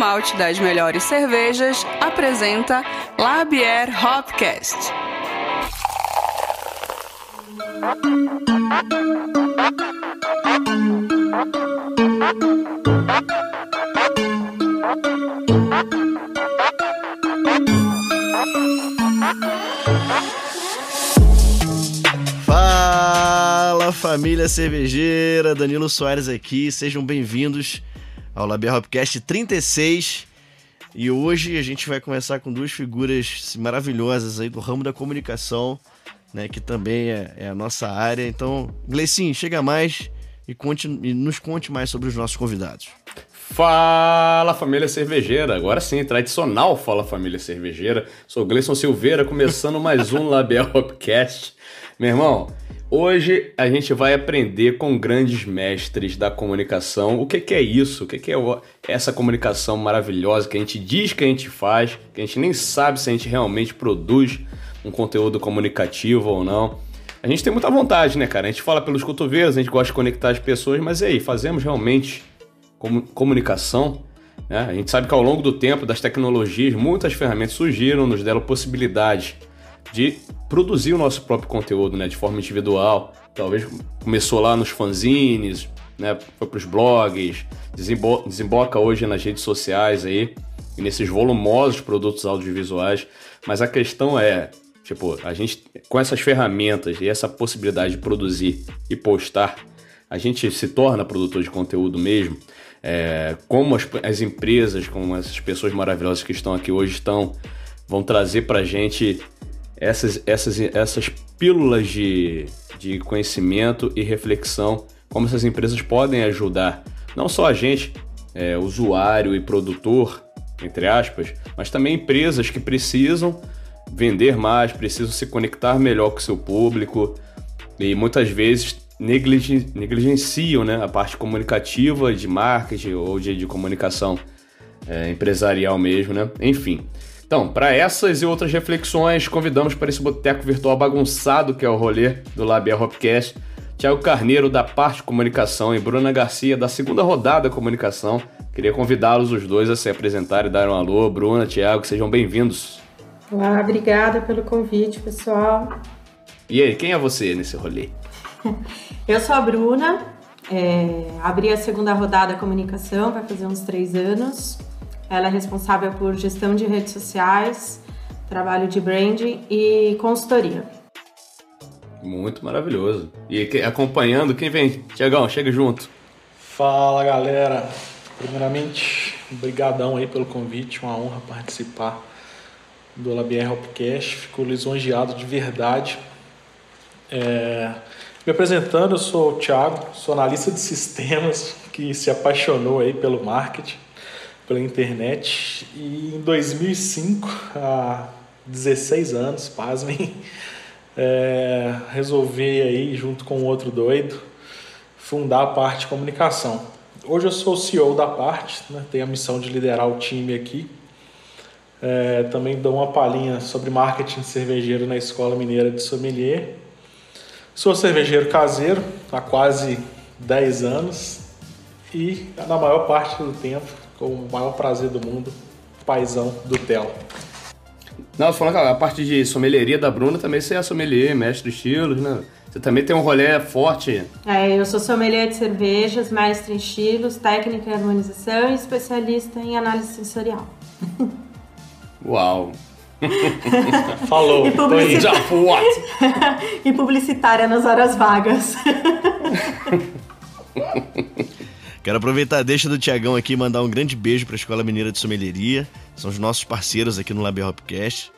Malte das melhores cervejas, apresenta Labier Hopcast. Fala família cervejeira, Danilo Soares aqui, sejam bem-vindos ao Labia Hopcast 36. E hoje a gente vai começar com duas figuras maravilhosas aí do ramo da comunicação, né, que também é, é a nossa área. Então, Gleicinho, chega mais e, conte, e nos conte mais sobre os nossos convidados. Fala família cervejeira, agora sim, tradicional Fala família cervejeira. Sou Gleison Silveira, começando mais um Label Hopcast. Meu irmão, Hoje a gente vai aprender com grandes mestres da comunicação o que, que é isso, o que, que é essa comunicação maravilhosa que a gente diz que a gente faz, que a gente nem sabe se a gente realmente produz um conteúdo comunicativo ou não. A gente tem muita vontade, né, cara? A gente fala pelos cotovelos, a gente gosta de conectar as pessoas, mas e aí, fazemos realmente comunicação? Né? A gente sabe que ao longo do tempo, das tecnologias, muitas ferramentas surgiram, nos deram possibilidades de produzir o nosso próprio conteúdo, né, de forma individual. Talvez começou lá nos fanzines, né, foi para os blogs, desembo desemboca hoje nas redes sociais aí, e nesses volumosos produtos audiovisuais. Mas a questão é, tipo, a gente com essas ferramentas e essa possibilidade de produzir e postar, a gente se torna produtor de conteúdo mesmo. É, como as, as empresas, como essas pessoas maravilhosas que estão aqui hoje estão, vão trazer para gente essas, essas, essas pílulas de, de conhecimento e reflexão, como essas empresas podem ajudar não só a gente, é, usuário e produtor, entre aspas, mas também empresas que precisam vender mais, precisam se conectar melhor com o seu público e muitas vezes negligenciam né, a parte comunicativa de marketing ou de, de comunicação é, empresarial mesmo, né? Enfim. Então, para essas e outras reflexões, convidamos para esse boteco virtual bagunçado que é o rolê do Labia Hopcast, Tiago Carneiro da Parte Comunicação e Bruna Garcia da segunda rodada Comunicação. Queria convidá-los os dois a se apresentarem e dar um alô. Bruna, Tiago, sejam bem-vindos. Olá, obrigada pelo convite, pessoal. E aí, quem é você nesse rolê? Eu sou a Bruna, é, abri a segunda rodada Comunicação, vai fazer uns três anos. Ela é responsável por gestão de redes sociais, trabalho de branding e consultoria. Muito maravilhoso. E acompanhando, quem vem? Tiagão, chega junto. Fala galera. Primeiramente, brigadão aí pelo convite, uma honra participar do Labier Hopcast. Fico lisonjeado de verdade. É... Me apresentando, eu sou o Thiago, sou analista de sistemas que se apaixonou aí pelo marketing pela internet e em 2005, há 16 anos, pasmem, é, resolvi aí, junto com outro doido, fundar a parte comunicação. Hoje eu sou CEO da parte, né, tenho a missão de liderar o time aqui. É, também dou uma palhinha sobre marketing cervejeiro na Escola Mineira de Sommelier. Sou cervejeiro caseiro há quase 10 anos e na maior parte do tempo com o maior prazer do mundo, paizão do Theo. Não, falando que a parte de sommelieria da Bruna também você é sommelier, mestre de estilos, né? Você também tem um rolê forte. É, eu sou sommelier de cervejas, mestre em estilos, técnica em harmonização e especialista em análise sensorial. Uau! Falou, e, publicita... Já, e publicitária nas horas vagas. Quero aproveitar deixa do Tiagão aqui e mandar um grande beijo para a Escola Mineira de Sommelieria. São os nossos parceiros aqui no Lab Hopcast.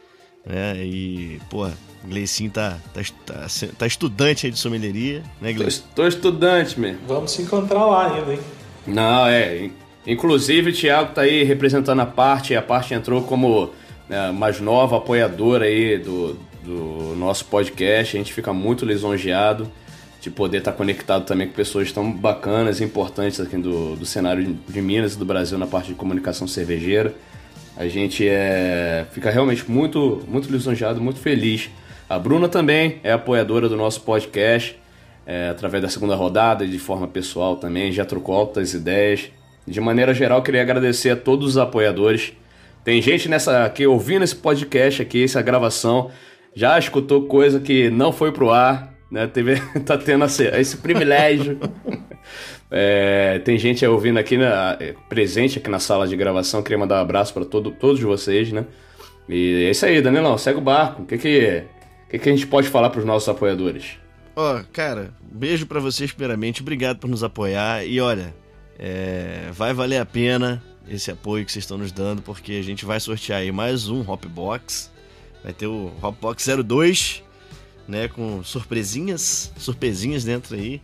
Né? E, pô, Gleicinho tá, tá, tá, tá, estudante aí de sommelieria, né, Gleicinho? Tô, tô estudante, mesmo. Vamos se encontrar lá ainda, hein? Não, é. Inclusive, o Thiago tá aí representando a parte, a parte entrou como né, mais nova apoiadora aí do, do nosso podcast. A gente fica muito lisonjeado de poder estar conectado também com pessoas tão bacanas e importantes aqui do, do cenário de Minas e do Brasil na parte de comunicação cervejeira. A gente é, fica realmente muito, muito lisonjeado, muito feliz. A Bruna também é apoiadora do nosso podcast, é, através da segunda rodada, de forma pessoal também, já trocou altas ideias. De maneira geral, queria agradecer a todos os apoiadores. Tem gente nessa aqui ouvindo esse podcast aqui, essa gravação, já escutou coisa que não foi pro ar, né? Teve, tá tendo esse, esse privilégio. É, tem gente ouvindo aqui, na, é, presente aqui na sala de gravação. Queria mandar um abraço para todo, todos vocês, né? E é isso aí, Danilão, segue o barco. O que que, que, que a gente pode falar para os nossos apoiadores? Ó, oh, cara, beijo para vocês primeiramente. Obrigado por nos apoiar. E olha, é, vai valer a pena esse apoio que vocês estão nos dando, porque a gente vai sortear aí mais um Hopbox. Vai ter o Hopbox 02, né? Com surpresinhas, surpresinhas dentro aí.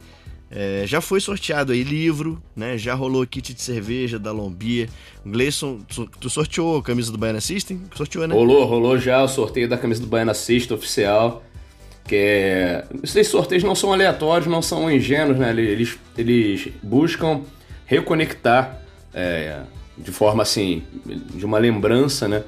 É, já foi sorteado aí livro, né? Já rolou kit de cerveja da Lombia. Gleison, tu sorteou a camisa do Baiana System? Sorteou, né? Rolou, rolou já o sorteio da camisa do Baiana System oficial. Que é... Esses sorteios não são aleatórios, não são ingênuos, né? Eles, eles buscam reconectar é, de forma assim, de uma lembrança, né?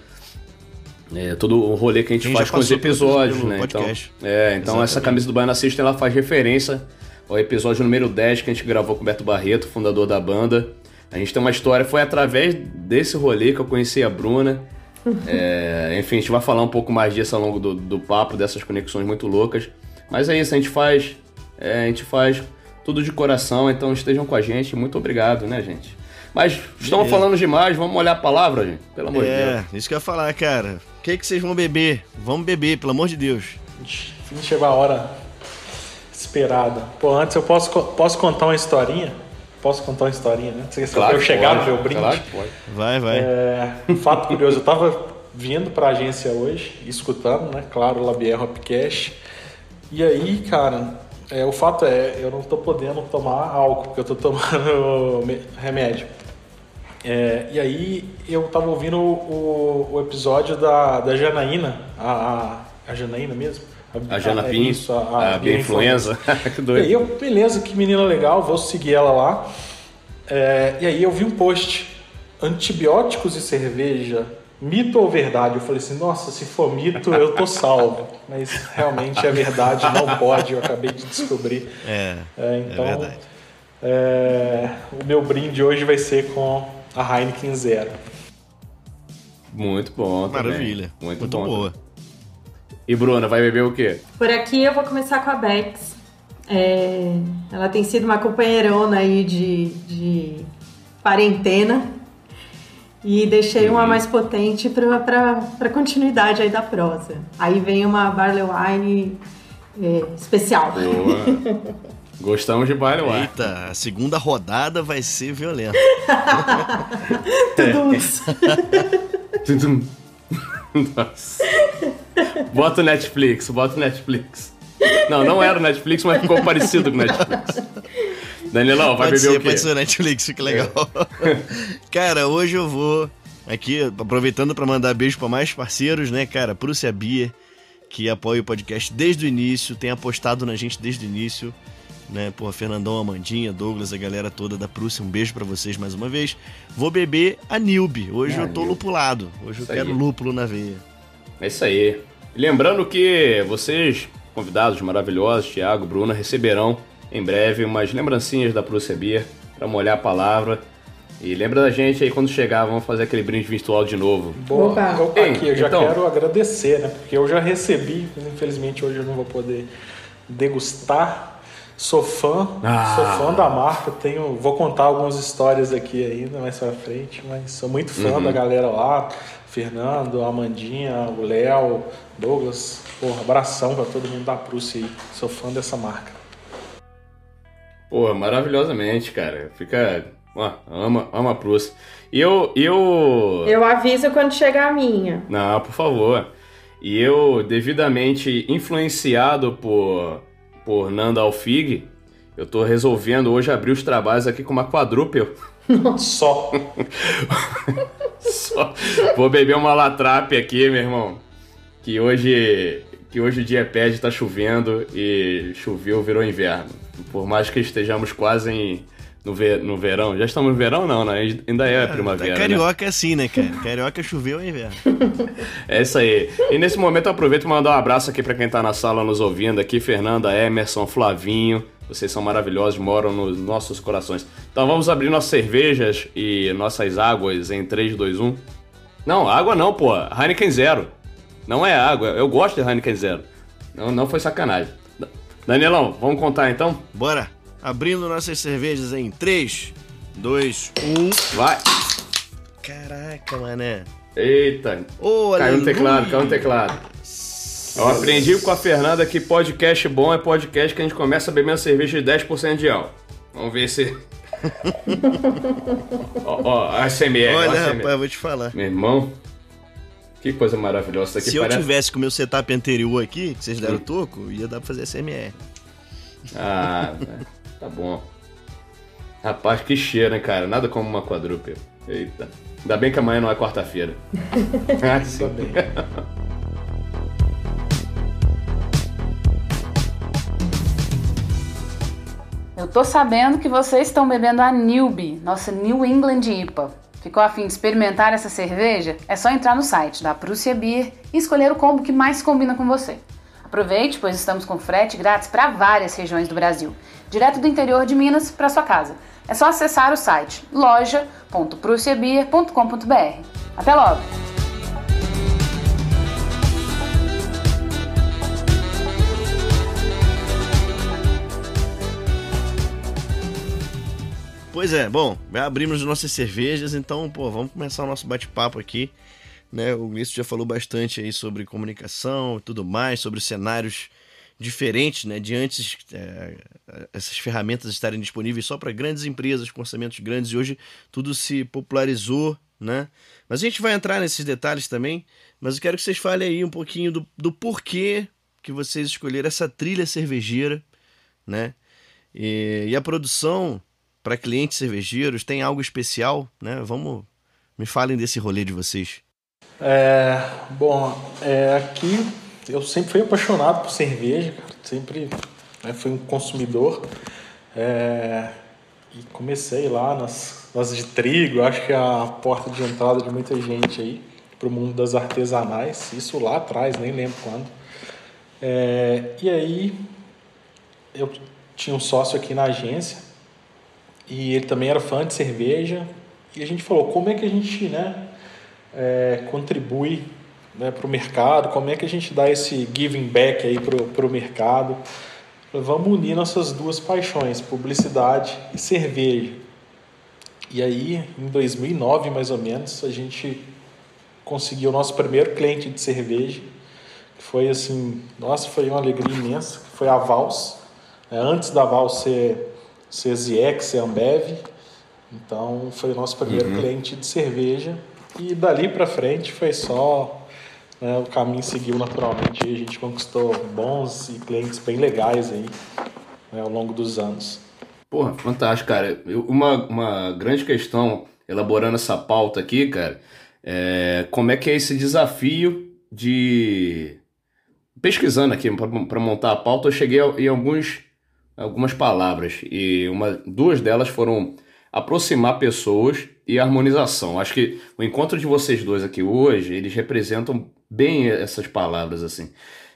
É, todo o rolê que a gente Quem faz com os episódios, né? Então, é, então essa camisa do Baiana System ela faz referência o episódio número 10 que a gente gravou com o Beto Barreto, fundador da banda. A gente tem uma história, foi através desse rolê que eu conheci a Bruna. É, enfim, a gente vai falar um pouco mais disso ao longo do, do papo, dessas conexões muito loucas. Mas é isso, a gente faz. É, a gente faz tudo de coração, então estejam com a gente. Muito obrigado, né, gente? Mas estamos é. falando demais, vamos olhar a palavra, gente. Pelo amor é, de Deus. É, isso que eu ia falar, cara. O que, que vocês vão beber? Vamos beber, pelo amor de Deus. Chegou a hora esperada. Pô, antes eu posso, posso contar uma historinha? Posso contar uma historinha, né? Você claro eu chegar pode, no meu brinde? Claro pode. Vai, vai. É, fato curioso, eu tava vindo pra agência hoje, escutando, né? Claro, o Labier Hopcast. E aí, cara, é, o fato é, eu não tô podendo tomar álcool, porque eu tô tomando remédio. É, e aí eu tava ouvindo o, o, episódio da, da Janaína, a, a, Janaína mesmo, a, a Jana é isso, a, a, a influenza. que doido. E aí eu, beleza, que menina legal, vou seguir ela lá. É, e aí eu vi um post, antibióticos e cerveja, mito ou verdade? Eu falei assim, nossa, se for mito eu tô salvo. Mas realmente é verdade, não pode, eu acabei de descobrir. É, é, é então, é verdade. O meu brinde hoje vai ser com a Heineken Zero. Muito bom. Maravilha. Muito, Muito bom. boa. E Bruna, vai beber o quê? Por aqui eu vou começar com a Bex. É, ela tem sido uma companheirona aí de, de quarentena. E deixei uhum. uma mais potente para continuidade aí da prosa. Aí vem uma Barley Wine é, especial. Boa. Gostamos de Barley Wine. Eita, a segunda rodada vai ser violenta. Tudo isso. Tudo. Nossa. Bota o Netflix, bota o Netflix. Não, não era o Netflix, mas ficou parecido com o Netflix. Danielão, vai pode beber ser, o quê? Pode ser o Netflix, fica legal. É. cara, hoje eu vou aqui, aproveitando para mandar beijo para mais parceiros, né, cara? Prússia Bia, que apoia o podcast desde o início, tem apostado na gente desde o início né? Porra, Fernandão, Amandinha, Douglas, a galera toda da Prússia, um beijo para vocês mais uma vez. Vou beber a Nilbe. Hoje ah, eu tô lupulado. Hoje isso eu quero aí. lúpulo na veia. É isso aí. Lembrando que vocês, convidados maravilhosos, Thiago, Bruna, receberão em breve umas lembrancinhas da Prússia Beer para molhar a palavra. E lembra da gente aí quando chegar, vamos fazer aquele brinde virtual de novo. Boa. Opa. Opa, aqui, eu já então, quero agradecer, né? Porque eu já recebi, mas infelizmente hoje eu não vou poder degustar Sou fã, ah. sou fã da marca. Tenho, vou contar algumas histórias aqui ainda mais pra frente, mas sou muito fã uhum. da galera lá. Fernando, Amandinha, o Léo, Douglas. Porra, abração pra todo mundo da Prússia aí. Sou fã dessa marca. Porra, maravilhosamente, cara. Fica. Ó, ama, ama a Prússia. E eu, eu. Eu aviso quando chegar a minha. Não, por favor. E eu, devidamente influenciado por, por Nanda Alfig, eu tô resolvendo hoje abrir os trabalhos aqui com uma quadrúpel. Só. Só. Vou beber uma latrape aqui, meu irmão. Que hoje, que hoje o dia pede, tá chovendo e choveu, virou inverno. Por mais que estejamos quase em, no, ver, no verão. Já estamos no verão, não, né? Ainda é, primavera. Carioca né? é assim, né, cara? Carioca choveu é inverno. é isso aí. E nesse momento eu aproveito e mandar um abraço aqui para quem tá na sala nos ouvindo aqui: Fernanda, Emerson, Flavinho. Vocês são maravilhosos, moram nos nossos corações. Então vamos abrir nossas cervejas e nossas águas em 3, 2, 1. Não, água não, pô. Heineken Zero. Não é água. Eu gosto de Heineken Zero. Não, não foi sacanagem. Danielão, vamos contar então? Bora. Abrindo nossas cervejas em 3, 2, 1. Vai. Caraca, mané. Eita. Oh, caiu no teclado, caiu no teclado. Eu aprendi com a Fernanda que podcast bom é podcast que a gente começa bebendo cerveja de 10% de álcool. Vamos ver se. ó, ó, ASMR. Olha, ASMR. rapaz, vou te falar. Meu irmão, que coisa maravilhosa. Isso aqui Se parece... eu tivesse com o meu setup anterior aqui, que vocês deram hum. toco, ia dar pra fazer SMR. Ah, tá bom. Rapaz, que cheiro, hein, cara? Nada como uma quadrúpede. Eita. Ainda bem que amanhã não é quarta-feira. ah, sim. bem. Eu tô sabendo que vocês estão bebendo a Newbie, nossa New England IPA. Ficou afim de experimentar essa cerveja? É só entrar no site da Prússia Beer e escolher o combo que mais combina com você. Aproveite, pois estamos com frete grátis para várias regiões do Brasil, direto do interior de Minas para sua casa. É só acessar o site loja.prussiabeer.com.br. Até logo! Pois é, bom, abrimos nossas cervejas, então, pô, vamos começar o nosso bate-papo aqui. Né? O Gleison já falou bastante aí sobre comunicação e tudo mais, sobre cenários diferentes, né? De antes é, essas ferramentas estarem disponíveis só para grandes empresas com orçamentos grandes e hoje tudo se popularizou, né? Mas a gente vai entrar nesses detalhes também, mas eu quero que vocês falem aí um pouquinho do, do porquê que vocês escolheram essa trilha cervejeira, né? E, e a produção para clientes cervejeiros tem algo especial, né? Vamos, me falem desse rolê de vocês. É, bom, é, aqui eu sempre fui apaixonado por cerveja, sempre né, fui um consumidor. É, e comecei lá nas, nas de trigo, acho que é a porta de entrada de muita gente aí para o mundo das artesanais, isso lá atrás, nem lembro quando. É, e aí eu tinha um sócio aqui na agência e ele também era fã de cerveja e a gente falou como é que a gente né, é, contribui né, para o mercado, como é que a gente dá esse giving back aí para o mercado. Vamos unir nossas duas paixões, publicidade e cerveja. E aí, em 2009 mais ou menos, a gente conseguiu o nosso primeiro cliente de cerveja, que foi assim, nossa, foi uma alegria imensa, foi a Vals. É, antes da Vals ser, ser Ziex, ser Ambev, então foi o nosso primeiro uhum. cliente de cerveja. E dali para frente foi só né, o caminho seguiu naturalmente e a gente conquistou bons e clientes bem legais aí né, ao longo dos anos. Porra, fantástico, cara. Uma, uma grande questão, elaborando essa pauta aqui, cara, é como é que é esse desafio de. Pesquisando aqui para montar a pauta, eu cheguei em alguns, algumas palavras e uma, duas delas foram aproximar pessoas e harmonização. Acho que o encontro de vocês dois aqui hoje, eles representam bem essas palavras assim.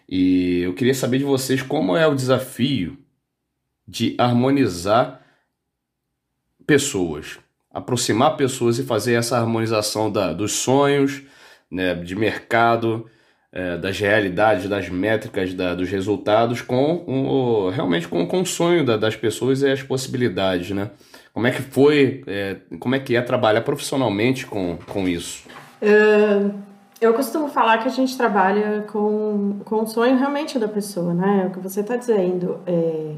E eu queria saber de vocês como é o desafio de harmonizar pessoas, aproximar pessoas e fazer essa harmonização da, dos sonhos, né, de mercado, é, das realidades, das métricas, da, dos resultados com um, realmente com, com o sonho da, das pessoas e as possibilidades, né? Como é que foi, é, como é que é trabalhar profissionalmente com, com isso? Uh, eu costumo falar que a gente trabalha com, com o sonho realmente da pessoa, né? É o que você está dizendo. É,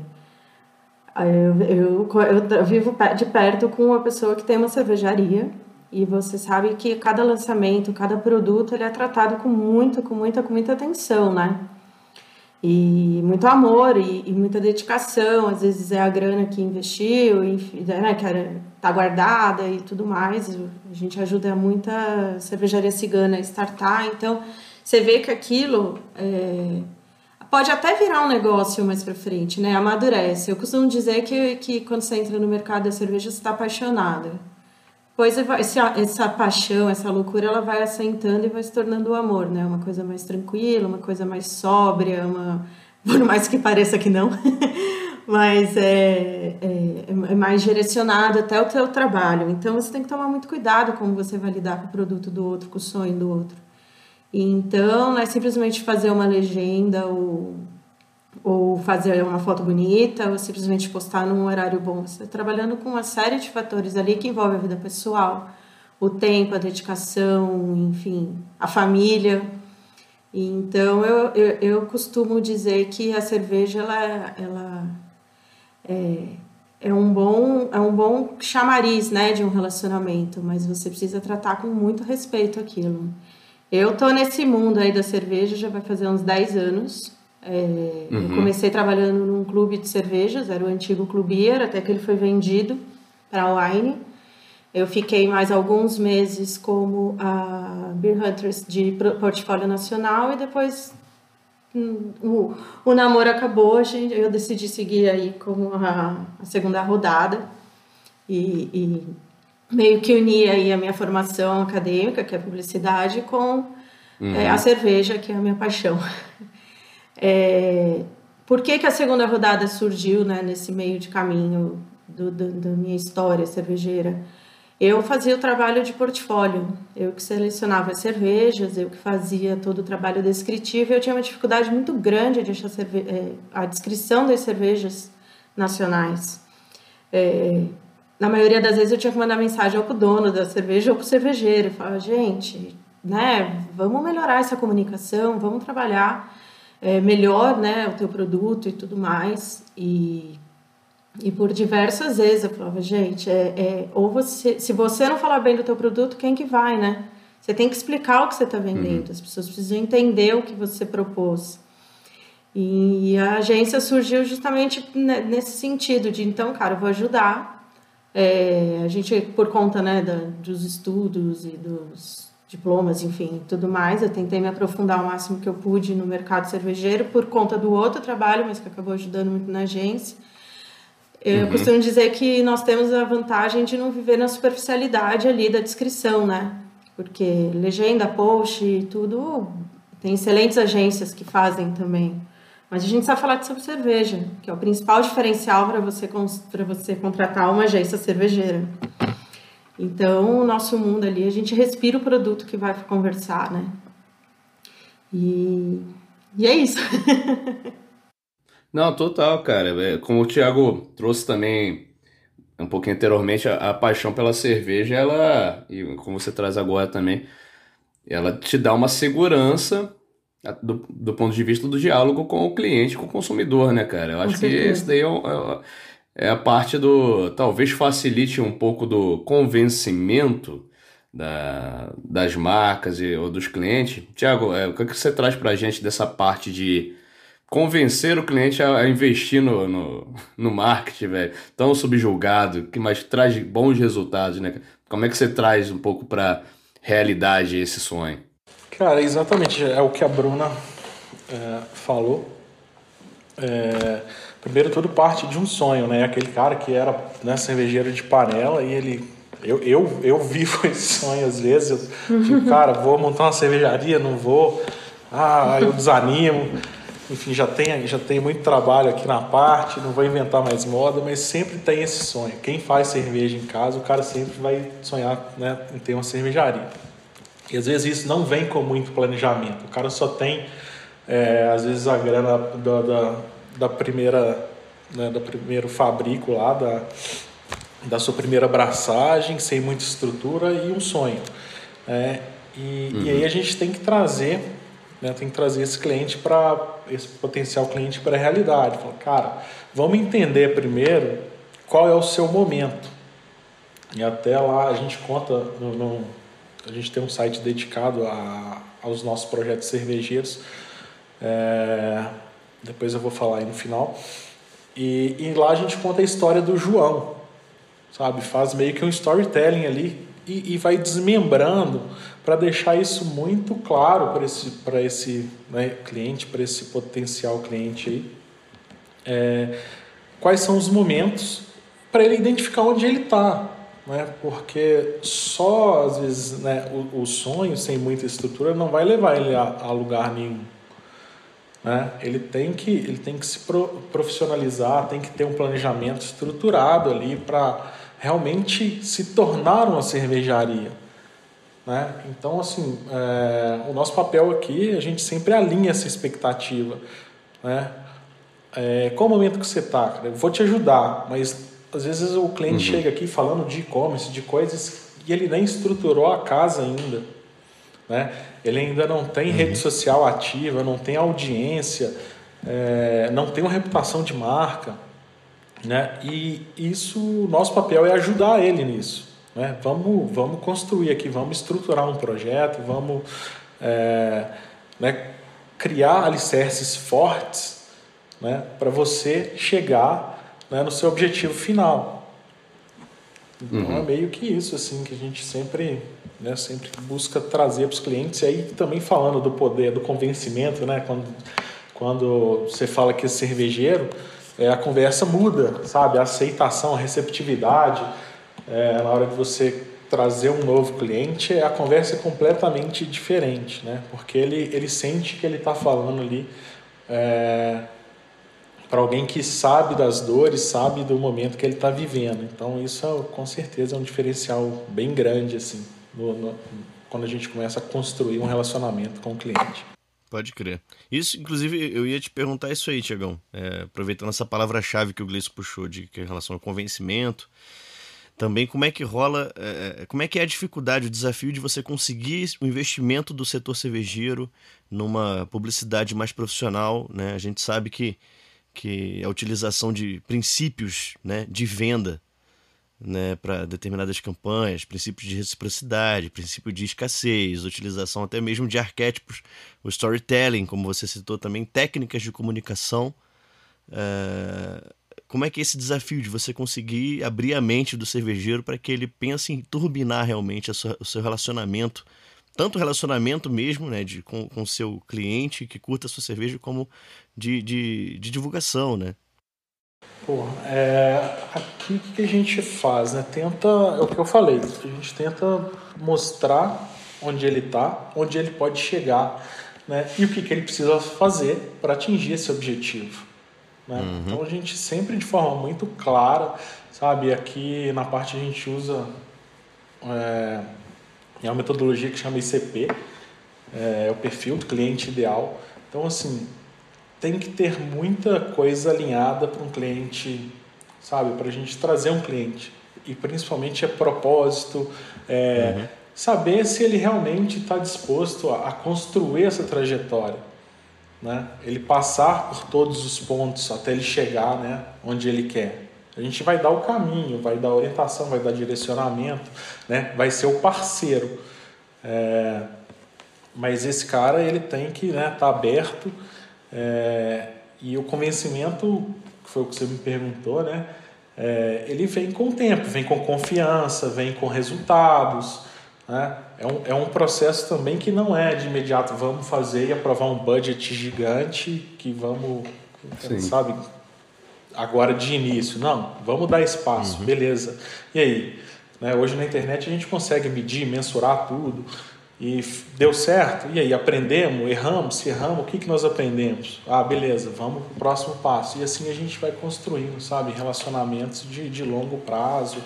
eu, eu, eu, vivo de perto com uma pessoa que tem uma cervejaria E você sabe que cada lançamento, cada produto, ele é tratado com muito, com muita, com muita atenção, né? E muito amor e, e muita dedicação. Às vezes é a grana que investiu, enfim, né, que está guardada e tudo mais. A gente ajuda muita cervejaria cigana a startar. Então, você vê que aquilo é, pode até virar um negócio mais para frente, né? Amadurece. Eu costumo dizer que, que quando você entra no mercado da cerveja, você está apaixonada. Pois essa, essa paixão, essa loucura, ela vai assentando e vai se tornando o amor, né? Uma coisa mais tranquila, uma coisa mais sóbria, uma... por mais que pareça que não, mas é, é, é mais direcionado até o teu trabalho. Então você tem que tomar muito cuidado como você vai lidar com o produto do outro, com o sonho do outro. Então, não é simplesmente fazer uma legenda ou, ou fazer uma foto bonita ou simplesmente postar num horário bom. Você está trabalhando com uma série de fatores ali que envolve a vida pessoal, o tempo, a dedicação, enfim, a família. Então, eu, eu, eu costumo dizer que a cerveja, ela, ela é, é um bom é um bom chamariz né de um relacionamento mas você precisa tratar com muito respeito aquilo eu tô nesse mundo aí da cerveja já vai fazer uns 10 anos. É, uhum. Eu comecei trabalhando num clube de cervejas, era o antigo Clubier, até que ele foi vendido para a Wine. Eu fiquei mais alguns meses como a Beer Hunters de portfólio nacional e depois o, o namoro acabou, gente, eu decidi seguir aí como a, a segunda rodada e, e meio que unir aí a minha formação acadêmica, que é publicidade, com uhum. é, a cerveja, que é a minha paixão. É, por que, que a segunda rodada surgiu né, nesse meio de caminho do, do, da minha história cervejeira? Eu fazia o trabalho de portfólio, eu que selecionava as cervejas, eu que fazia todo o trabalho descritivo. Eu tinha uma dificuldade muito grande de achar é, a descrição das cervejas nacionais. É, na maioria das vezes eu tinha que mandar mensagem pro dono da cerveja ou pro cervejeiro. Falar, gente, né, vamos melhorar essa comunicação, vamos trabalhar é, melhor, né, o teu produto e tudo mais. E, e por diversas vezes eu falava, gente, é, é, ou você, se você não falar bem do teu produto, quem que vai, né? Você tem que explicar o que você está vendendo, uhum. as pessoas precisam entender o que você propôs. E a agência surgiu justamente nesse sentido de, então, cara, eu vou ajudar é, a gente, por conta né, da, dos estudos e dos diplomas, enfim, tudo mais, eu tentei me aprofundar o máximo que eu pude no mercado cervejeiro por conta do outro trabalho, mas que acabou ajudando muito na agência. Eu uhum. costumo dizer que nós temos a vantagem de não viver na superficialidade ali da descrição, né? Porque legenda, post e tudo, tem excelentes agências que fazem também. Mas a gente sabe falar sobre cerveja, que é o principal diferencial para você, você contratar uma agência cervejeira. Então, o nosso mundo ali, a gente respira o produto que vai conversar, né? E, e é isso. Não, total, cara. É, como o Thiago trouxe também um pouquinho anteriormente, a, a paixão pela cerveja, ela, e como você traz agora também, ela te dá uma segurança do, do ponto de vista do diálogo com o cliente, com o consumidor, né, cara? Eu acho que esse daí é, é, é, a parte do. Talvez facilite um pouco do convencimento da, das marcas e, ou dos clientes. Tiago, é, o que, é que você traz para a gente dessa parte de convencer o cliente a, investir no, no, no marketing, velho? Tão subjulgado, que mais traz bons resultados, né? Como é que você traz um pouco para realidade esse sonho? Cara, exatamente, é o que a Bruna é, falou. É, primeiro tudo parte de um sonho, né? Aquele cara que era né, cervejeiro de panela e ele. Eu, eu, eu vivo esse sonho às vezes. Eu fico, cara, vou montar uma cervejaria, não vou. Ah, eu desanimo. Enfim, já tem, já tem muito trabalho aqui na parte, não vou inventar mais moda, mas sempre tem esse sonho. Quem faz cerveja em casa, o cara sempre vai sonhar né, em ter uma cervejaria. E às vezes isso não vem com muito planejamento. O cara só tem, é, às vezes, a grana da, da, da primeira, né, da primeiro fabrico lá, da, da sua primeira abraçagem, sem muita estrutura e um sonho. É, e, uhum. e aí a gente tem que trazer, né, tem que trazer esse cliente para esse potencial cliente para a realidade. Falar, cara, vamos entender primeiro qual é o seu momento. E até lá a gente conta, no, no a gente tem um site dedicado a, aos nossos projetos cervejeiros. É, depois eu vou falar aí no final. E, e, lá a gente conta a história do João, sabe? Faz meio que um storytelling ali e, e vai desmembrando para deixar isso muito claro para esse, pra esse né, cliente, para esse potencial cliente aí. É, quais são os momentos para ele identificar onde ele está, né? Porque só às vezes né, o, o, sonho sem muita estrutura não vai levar ele a, a lugar nenhum. Né? Ele tem que ele tem que se profissionalizar, tem que ter um planejamento estruturado ali para realmente se tornar uma cervejaria. Né? Então, assim, é, o nosso papel aqui, a gente sempre alinha essa expectativa. Né? É, qual o momento que você está? Eu vou te ajudar, mas às vezes o cliente uhum. chega aqui falando de e-commerce, de coisas, e ele nem estruturou a casa ainda. Né? Ele ainda não tem uhum. rede social ativa, não tem audiência, é, não tem uma reputação de marca. Né? E isso, nosso papel é ajudar ele nisso. Né? Vamos, vamos construir aqui, vamos estruturar um projeto, vamos é, né, criar alicerces fortes né, para você chegar né, no seu objetivo final. Então uhum. é meio que isso assim que a gente sempre, né, sempre busca trazer para os clientes. E aí também falando do poder, do convencimento, né, quando, quando você fala que é cervejeiro, é, a conversa muda, sabe? A aceitação, a receptividade, é, na hora de você trazer um novo cliente, a conversa é completamente diferente, né? Porque ele, ele sente que ele está falando ali é, para alguém que sabe das dores, sabe do momento que ele está vivendo. Então isso com certeza é um diferencial bem grande assim, no, no, quando a gente começa a construir um relacionamento com o cliente. Pode crer. Isso, inclusive, eu ia te perguntar isso aí, Tiagão. É, aproveitando essa palavra-chave que o Gleice puxou, de que é em relação ao convencimento. Também como é que rola, é, é, como é que é a dificuldade, o desafio de você conseguir o investimento do setor cervejeiro numa publicidade mais profissional, né? A gente sabe que, que a utilização de princípios né, de venda né, para determinadas campanhas, princípios de reciprocidade, princípio de escassez, utilização até mesmo de arquétipos, o storytelling, como você citou também, técnicas de comunicação. É... Como é que é esse desafio de você conseguir abrir a mente do cervejeiro para que ele pense em turbinar realmente sua, o seu relacionamento, tanto relacionamento mesmo né, de, com o seu cliente que curta a sua cerveja, como de, de, de divulgação, né? Pô, é, aqui o que a gente faz, né? Tenta, é o que eu falei, a gente tenta mostrar onde ele está, onde ele pode chegar, né? E o que, que ele precisa fazer para atingir esse objetivo. Né? Uhum. Então a gente sempre de forma muito clara, sabe? Aqui na parte a gente usa é, é uma metodologia que chama ICP, é, é o perfil do cliente ideal. Então assim, tem que ter muita coisa alinhada para um cliente, sabe? Para a gente trazer um cliente. E principalmente é propósito, é, uhum. saber se ele realmente está disposto a, a, construir essa trajetória. Né? Ele passar por todos os pontos até ele chegar né, onde ele quer. A gente vai dar o caminho, vai dar orientação, vai dar direcionamento, né? vai ser o parceiro. É, mas esse cara ele tem que estar né, tá aberto é, e o convencimento, que foi o que você me perguntou, né? É, ele vem com o tempo, vem com confiança, vem com resultados. Né? É, um, é um processo também que não é de imediato, vamos fazer e aprovar um budget gigante que vamos, Sim. sabe, agora de início. Não, vamos dar espaço, uhum. beleza. E aí? Né? Hoje na internet a gente consegue medir, mensurar tudo. E deu certo? E aí, aprendemos? Erramos? Se erramos, o que, que nós aprendemos? Ah, beleza, vamos para o próximo passo. E assim a gente vai construindo, sabe, relacionamentos de, de longo prazo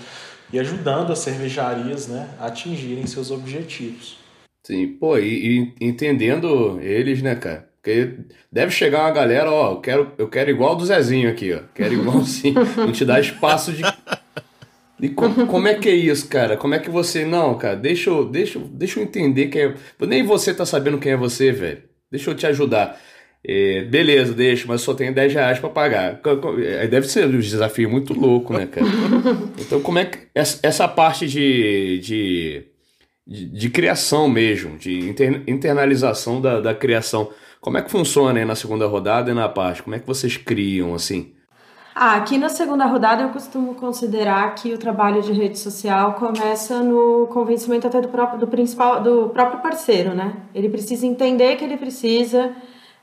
e ajudando as cervejarias né, a atingirem seus objetivos. Sim, pô, e, e entendendo eles, né, cara? Porque deve chegar uma galera, ó, eu quero, eu quero igual do Zezinho aqui, ó. Quero igual assim, não te dá espaço de e como, como, é que é isso, cara? Como é que você. Não, cara, deixa eu, deixa, deixa eu entender quem é. Nem você tá sabendo quem é você, velho. Deixa eu te ajudar. É, beleza, deixa, mas só tenho 10 reais para pagar. Deve ser um desafio muito louco, né, cara? Então, como é que. Essa parte de, de, de, de criação mesmo, de inter, internalização da, da criação, como é que funciona aí na segunda rodada e na parte? Como é que vocês criam, assim? Ah, aqui na segunda rodada eu costumo considerar que o trabalho de rede social começa no convencimento até do próprio, do principal, do próprio parceiro, né? Ele precisa entender que ele precisa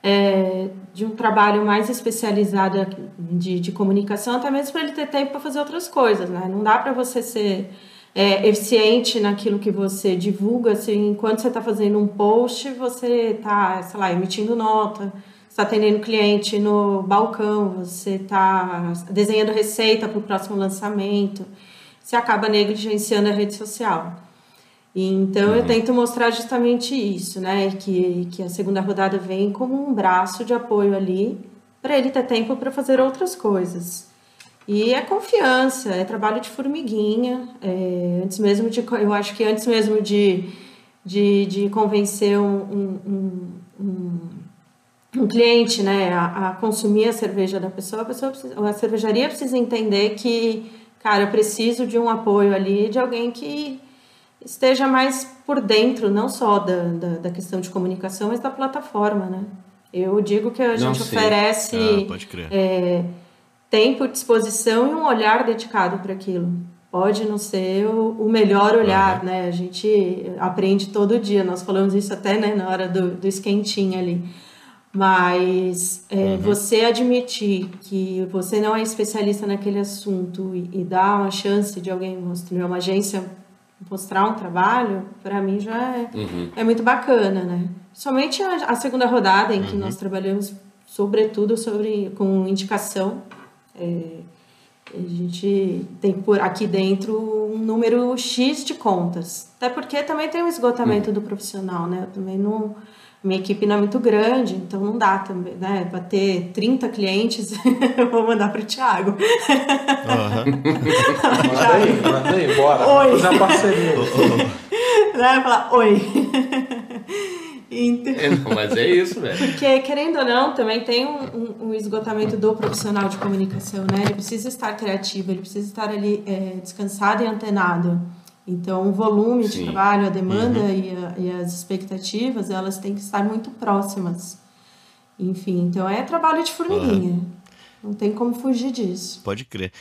é, de um trabalho mais especializado de, de comunicação, até mesmo para ele ter tempo para fazer outras coisas, né? Não dá para você ser é, eficiente naquilo que você divulga, se enquanto você está fazendo um post, você está, sei lá, emitindo nota, está atendendo cliente no balcão, você está desenhando receita para o próximo lançamento, você acaba negligenciando a rede social. Então, eu uhum. tento mostrar justamente isso, né? Que, que a segunda rodada vem como um braço de apoio ali para ele ter tempo para fazer outras coisas. E é confiança, é trabalho de formiguinha. É, antes mesmo de, eu acho que antes mesmo de, de, de convencer um, um, um, um cliente né, a, a, consumir a cerveja da pessoa, a, pessoa precisa, a cervejaria precisa entender que, cara, eu preciso de um apoio ali, de alguém que esteja mais por dentro, não só da, da, da, questão de comunicação, mas da plataforma, né? Eu digo que a não, gente sim. oferece ah, é, tempo, disposição e um olhar dedicado para aquilo. Pode não ser o, o melhor olhar, uhum. né? A gente aprende todo dia, nós falamos isso até né, na hora do, do esquentinho ali. Mas é, uhum. você admitir que você não é especialista naquele assunto e, e dar uma chance de alguém mostrar, uma agência mostrar um trabalho, para mim já é, uhum. é muito bacana, né? Somente a, a segunda rodada em que uhum. nós trabalhamos sobretudo sobre com indicação, é, a gente tem por aqui dentro um número X de contas. Até porque também tem um esgotamento uhum. do profissional, né? Eu também não minha equipe não é muito grande, então não dá também, né? Para ter 30 clientes, eu vou mandar para o Thiago. Uhum. manda aí, manda aí, bora. Oi. Fazer parceria. Né? Falar, oi. Então... É, não, mas é isso, velho. Porque, querendo ou não, também tem um, um, um, esgotamento do profissional de comunicação, né? Ele precisa estar criativo, ele precisa estar ali é, descansado e antenado. Então, o volume Sim. de trabalho, a demanda uhum. e, a, e, as expectativas, elas têm que estar muito próximas. Enfim, então é trabalho de formiguinha. Uhum. Não tem como fugir disso. Pode crer.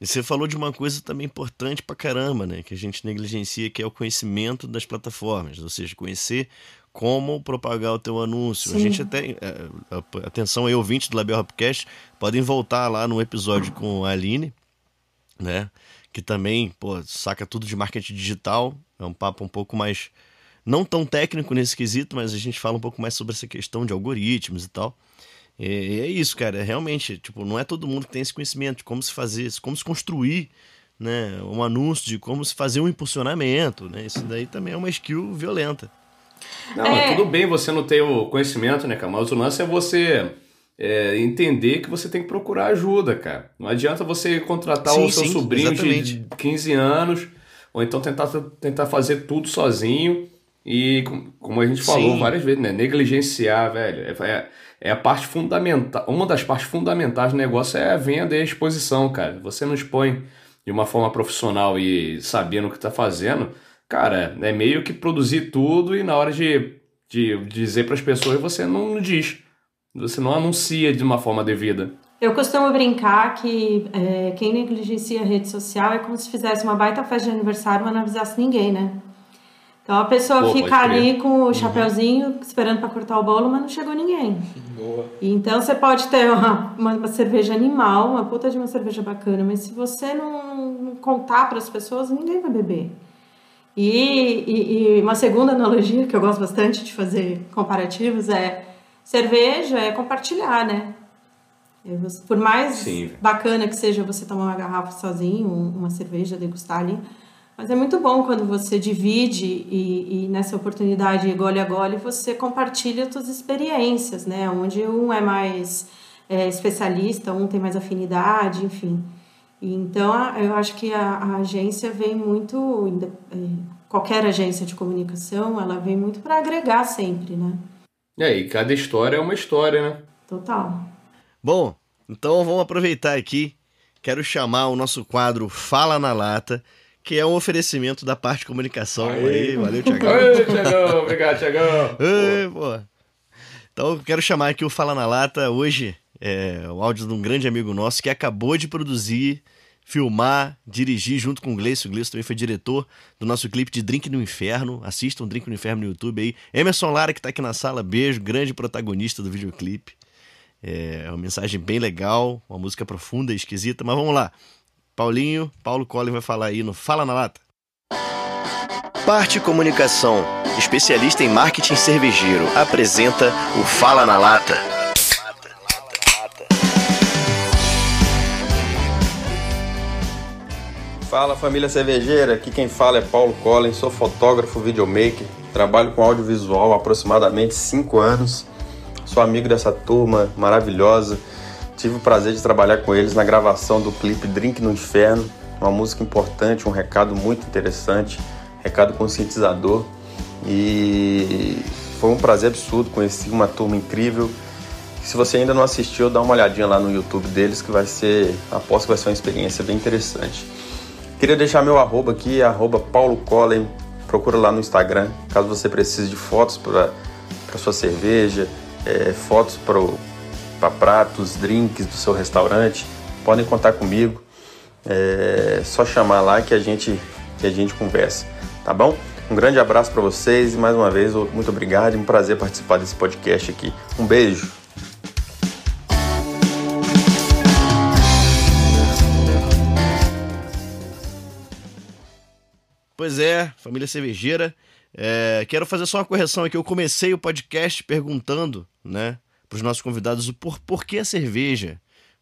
E você falou de uma coisa também importante pra caramba, né? Que a gente negligencia, que é o conhecimento das plataformas. Ou seja, conhecer como propagar o teu anúncio. Sim. A gente até... É, atenção aí, ouvintes do Label Hopcast, podem voltar lá no episódio com a Aline, né? Que também pô, saca tudo de marketing digital. É um papo um pouco mais. Não tão técnico nesse quesito, mas a gente fala um pouco mais sobre essa questão de algoritmos e tal. E é isso, cara. É realmente, tipo, não é todo mundo que tem esse conhecimento de como se fazer, como se construir né, um anúncio, de como se fazer um impulsionamento. Né? Isso daí também é uma skill violenta. Não, é... tudo bem você não ter o conhecimento, né, cara? Mas o lance é você é, entender que você tem que procurar ajuda, cara. Não adianta você contratar sim, o seu sim, sobrinho exatamente. de 15 anos, ou então tentar, tentar fazer tudo sozinho. E como a gente falou sim. várias vezes, né? Negligenciar, velho. É, é, é, a parte fundamental. Uma das partes fundamentais do negócio é a venda e a exposição, cara. Você não expõe de uma forma profissional e sabendo o que está fazendo, cara, é meio que produzir tudo e na hora de, de dizer para as pessoas você não diz. Você não anuncia de uma forma devida. Eu costumo brincar que é, quem negligencia a rede social é como se fizesse uma baita festa de aniversário, mas não avisasse ninguém, né? Então a pessoa Pô, fica ali com o uhum. chapéuzinho uhum. esperando para cortar o bolo, mas não chegou ninguém. Boa. Então você pode ter uma, uma, uma, cerveja animal, uma puta de uma cerveja bacana, mas se você não, não contar para as pessoas, ninguém vai beber. E, e, e uma segunda analogia que eu gosto bastante de fazer comparativos é cerveja é compartilhar, né? É por mais Sim. bacana que seja você tomar uma garrafa sozinho, uma cerveja, degustar ali, mas é muito bom quando você divide e, e nessa oportunidade gole a gole você compartilha suas experiências, né? Onde um é mais é, especialista, um tem mais afinidade, enfim. Então eu acho que a, a agência vem muito, é, qualquer agência de comunicação, ela vem muito para agregar sempre, né? E aí, cada história é uma história, né? Total. Bom, então vamos aproveitar aqui. Quero chamar o nosso quadro Fala na Lata, que é um oferecimento da parte de comunicação. Aí, aí valeu, Tiagão. Oi, Tiagão. Obrigado, Tiagão. pô. Então, quero chamar aqui o Fala na Lata hoje. É o áudio de um grande amigo nosso que acabou de produzir, filmar, dirigir junto com o Gleice. O Gleice também foi diretor do nosso clipe de Drink no Inferno. Assistam Drink no Inferno no YouTube aí. Emerson Lara, que tá aqui na sala, beijo, grande protagonista do videoclipe. É uma mensagem bem legal, uma música profunda e esquisita, mas vamos lá. Paulinho, Paulo Collin vai falar aí no Fala na Lata. Parte Comunicação, especialista em marketing cervejeiro, apresenta o Fala na Lata. Fala família cervejeira, aqui quem fala é Paulo Collins, sou fotógrafo, videomaker, trabalho com audiovisual há aproximadamente 5 anos, sou amigo dessa turma maravilhosa, tive o prazer de trabalhar com eles na gravação do clipe Drink no Inferno, uma música importante, um recado muito interessante, recado conscientizador. E foi um prazer absurdo, conheci uma turma incrível. Se você ainda não assistiu, dá uma olhadinha lá no YouTube deles que vai ser, aposto que vai ser uma experiência bem interessante. Queria deixar meu arroba aqui, arroba Paulo Collen, procura lá no Instagram, caso você precise de fotos para sua cerveja, é, fotos para pratos, drinks do seu restaurante, podem contar comigo. É só chamar lá que a gente, que a gente conversa, tá bom? Um grande abraço para vocês e mais uma vez muito obrigado e um prazer participar desse podcast aqui. Um beijo. Pois é, família cervejeira. É, quero fazer só uma correção aqui. Eu comecei o podcast perguntando, né, para os nossos convidados o por, por que a cerveja.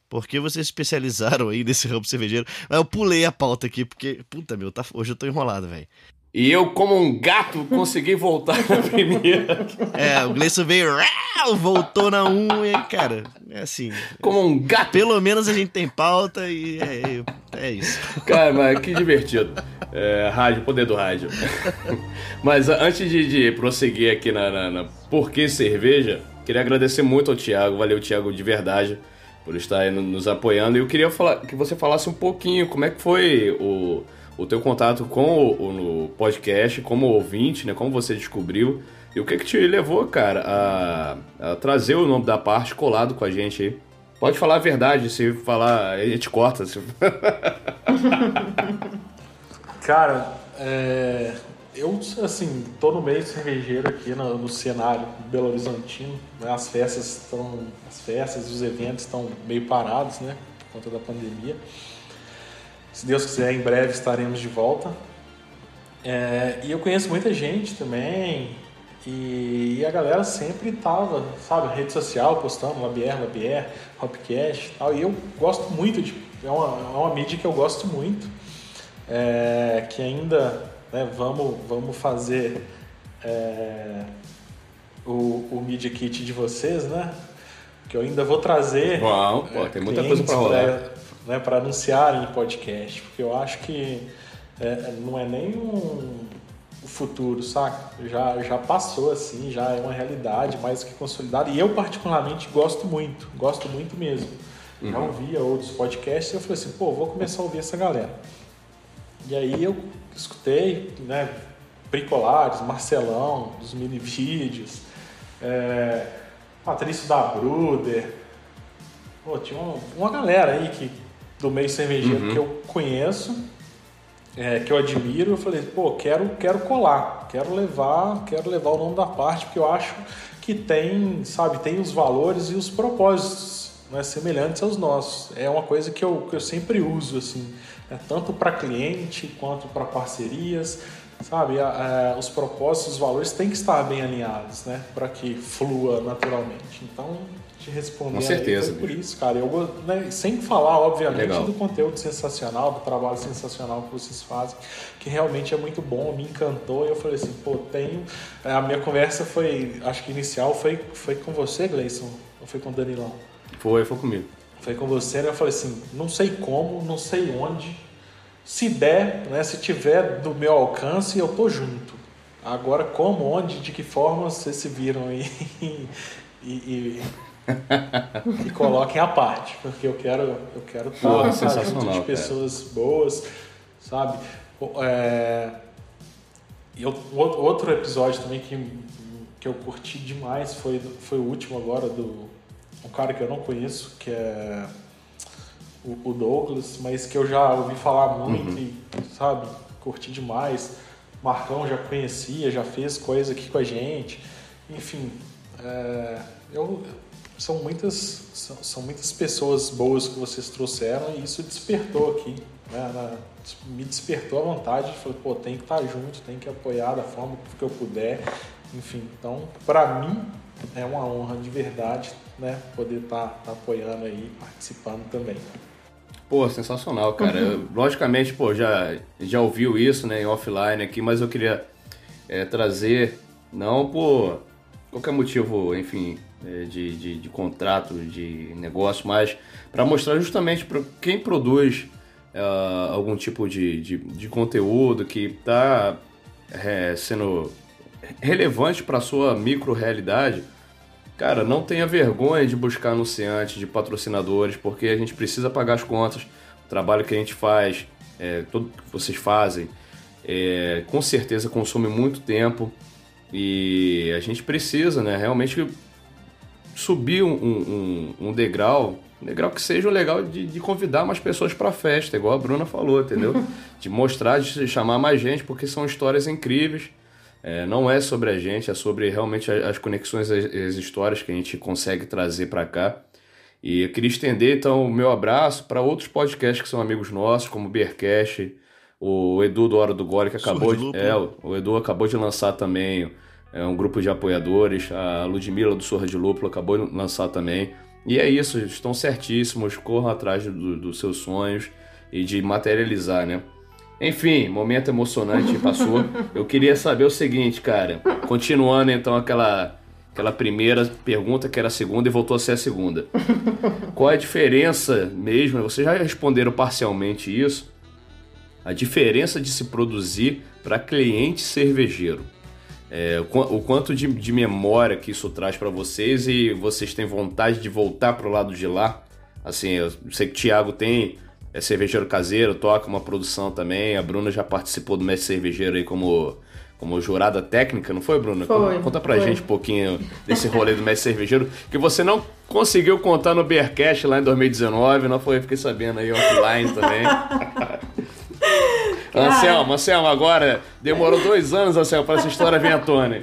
Por que vocês especializaram aí nesse ramo cervejeiro? Mas eu pulei a pauta aqui, porque, puta meu, tá, hoje eu tô enrolado, velho. E eu, como um gato, consegui voltar na primeira. É, o Gleison veio, voltou na 1 e, cara, é assim. Como um gato. Pelo menos a gente tem pauta e é, é isso. Cara, mas que divertido. É, rádio, poder do rádio. mas antes de, de prosseguir aqui na, na, na Por que Cerveja, queria agradecer muito ao Thiago, valeu, Thiago, de verdade, por estar aí nos apoiando. E eu queria falar, que você falasse um pouquinho como é que foi o o teu contato com o, o podcast, como ouvinte, né? Como você descobriu e o que que te levou, cara, a, a trazer o nome da parte colado com a gente aí. Pode falar a verdade, se falar, a gente corta. Se... cara, é, eu, assim, tô no meio cervejeiro aqui no, no cenário Belo Horizontino. Né? As festas estão, as festas, os eventos estão meio parados, né? Por conta da pandemia. Se Deus quiser, em breve estaremos de volta. É, e eu conheço muita gente também, e, e, a galera sempre tava, sabe, rede social, postando Labier, Labier, Hopcast e tal. E eu gosto muito de. É uma, é uma mídia que eu gosto muito. É, que ainda né, vamos, vamos fazer é, o, o Media Kit de vocês, né? Que eu ainda vou trazer. Uau, pô, tem muita coisa para rolar né, para anunciar em podcast, porque eu acho que é, não é nem um futuro, saca? Já, já passou assim, já é uma realidade mais que consolidada. E eu, particularmente, gosto muito, gosto muito mesmo. Uhum. Já ouvia outros podcasts e eu falei assim, pô, vou começar a ouvir essa galera. E aí eu escutei, né, Bricolares, Marcelão, dos mini vídeos, é, Patrício da Bruder. Pô, tinha uma, uma galera aí que do meio cervejeiro uhum. que eu conheço, é, que eu admiro, eu falei, pô, quero, quero colar, quero levar, quero levar o nome da parte, porque eu acho que tem, sabe, tem os valores e os propósitos né, semelhantes aos nossos. É uma coisa que eu, que eu sempre uso, assim, né, tanto para cliente quanto para parcerias, sabe? A, a, os propósitos, os valores têm que estar bem alinhados, né, para que flua naturalmente. Então, te responder. Com certeza. Aí, por isso, cara. Eu, né, sem falar, obviamente, Legal. do conteúdo sensacional, do trabalho sensacional que vocês fazem, que realmente é muito bom, me encantou. E eu falei assim, pô, tenho. A minha conversa foi, acho que inicial foi, foi com você, Gleison, ou foi com o Danilão? Foi, foi comigo. Foi com você, né? Eu falei assim, não sei como, não sei onde. Se der, né, se tiver do meu alcance, eu tô junto. Agora, como, onde, de que forma vocês se viram e, e, e, e coloquem a parte, porque eu quero, eu quero estar junto de pessoas cara. boas, sabe? É, e outro episódio também que, que eu curti demais foi, foi o último agora do um cara que eu não conheço, que é o, o Douglas, mas que eu já ouvi falar muito uhum. e, sabe, curti demais. Marcão já conhecia, já fez coisa aqui com a gente. Enfim, é, eu, são, muitas, são, são, muitas pessoas boas que vocês trouxeram e isso despertou aqui. Né, na, me despertou a vontade, falei, pô, tem que estar tá junto, tem que apoiar da forma que eu puder. Enfim, então, para mim, é uma honra de verdade né, poder estar tá, tá apoiando aí, participando também. Pô, sensacional, cara. Uhum. logicamente, pô, já, já ouviu isso, né, em offline aqui, mas eu queria é, trazer, não por qualquer motivo, enfim, de, de, de, contrato, de negócio, mas para mostrar justamente para quem produz uh, algum tipo de, de, de conteúdo que está é, sendo relevante para sua micro realidade, Cara, não tenha vergonha de buscar anunciantes, de patrocinadores, porque a gente precisa pagar as contas. O trabalho que a gente faz, é, tudo que vocês fazem, é, com certeza consome muito tempo e a gente precisa, né, realmente subir um, um, um degrau, um degrau que seja legal de, de convidar mais pessoas para a festa, igual a Bruna falou, entendeu? de mostrar, de chamar mais gente, porque são histórias incríveis é, não é sobre a gente, é sobre realmente as conexões, as, as histórias que a gente consegue trazer para cá. E eu queria estender então o meu abraço para outros podcasts que são amigos nossos, como o Beercast, o Edu do Hora do Gole, que acabou de, é, o Edu acabou de lançar também é, um grupo de apoiadores, a Ludmilla do Sorra de Lúpulo acabou de lançar também. E é isso, estão certíssimos, corram atrás do, dos seus sonhos e de materializar, né? Enfim, momento emocionante passou. Eu queria saber o seguinte, cara. Continuando então aquela aquela primeira pergunta que era a segunda e voltou a ser a segunda. Qual é a diferença mesmo? Vocês já responderam parcialmente isso. A diferença de se produzir para cliente cervejeiro. É, o quanto de, de memória que isso traz para vocês e vocês têm vontade de voltar para o lado de lá. Assim, eu sei que o Thiago tem é cervejeiro caseiro, toca uma produção também. A Bruna já participou do Mestre Cervejeiro aí como, como jurada técnica, não foi, Bruna? Foi, Conta pra foi. gente um pouquinho desse rolê do Mestre Cervejeiro, que você não conseguiu contar no Bearcast lá em 2019, não foi? Fiquei sabendo aí offline também. Anselmo, Anselmo, agora demorou dois anos, Anselmo, para essa história vir à tona.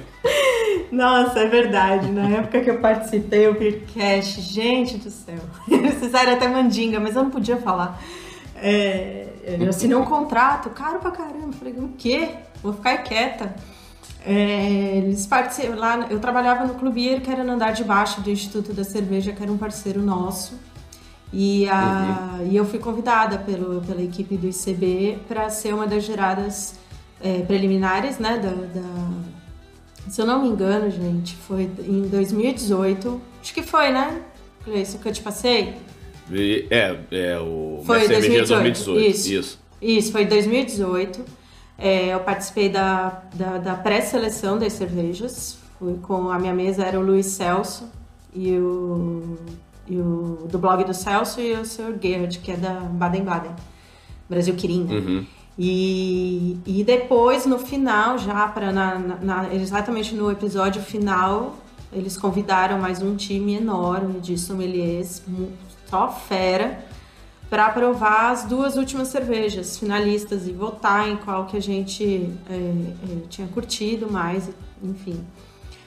Nossa, é verdade. Na época que eu participei, o Beercast, gente do céu. Fizeram até mandinga, mas eu não podia falar. É, eu assinei um contrato, caro pra caramba. Falei, o quê? Vou ficar quieta. É, eles participam lá. Eu trabalhava no Clube que era no andar de baixo do Instituto da Cerveja, que era um parceiro nosso. E, a, uhum. e eu fui convidada pelo, pela equipe do ICB para ser uma das geradas é, preliminares né, da, da se eu não me engano, gente, foi em 2018. Acho que foi, né? Isso que eu te passei? É, é o foi 2018. 2018. Isso. Isso, Isso foi em 2018. É, eu participei da, da, da pré-seleção das cervejas. Fui com a minha mesa era o Luiz Celso e o, e o do blog do Celso e o Sr. Gerd, que é da Baden-Baden, Brasil Quirinha. Uhum. E, e depois, no final, já para na, na, exatamente no episódio final, eles convidaram mais um time enorme de sommeliers, só fera, para provar as duas últimas cervejas finalistas e votar em qual que a gente é, é, tinha curtido mais, enfim.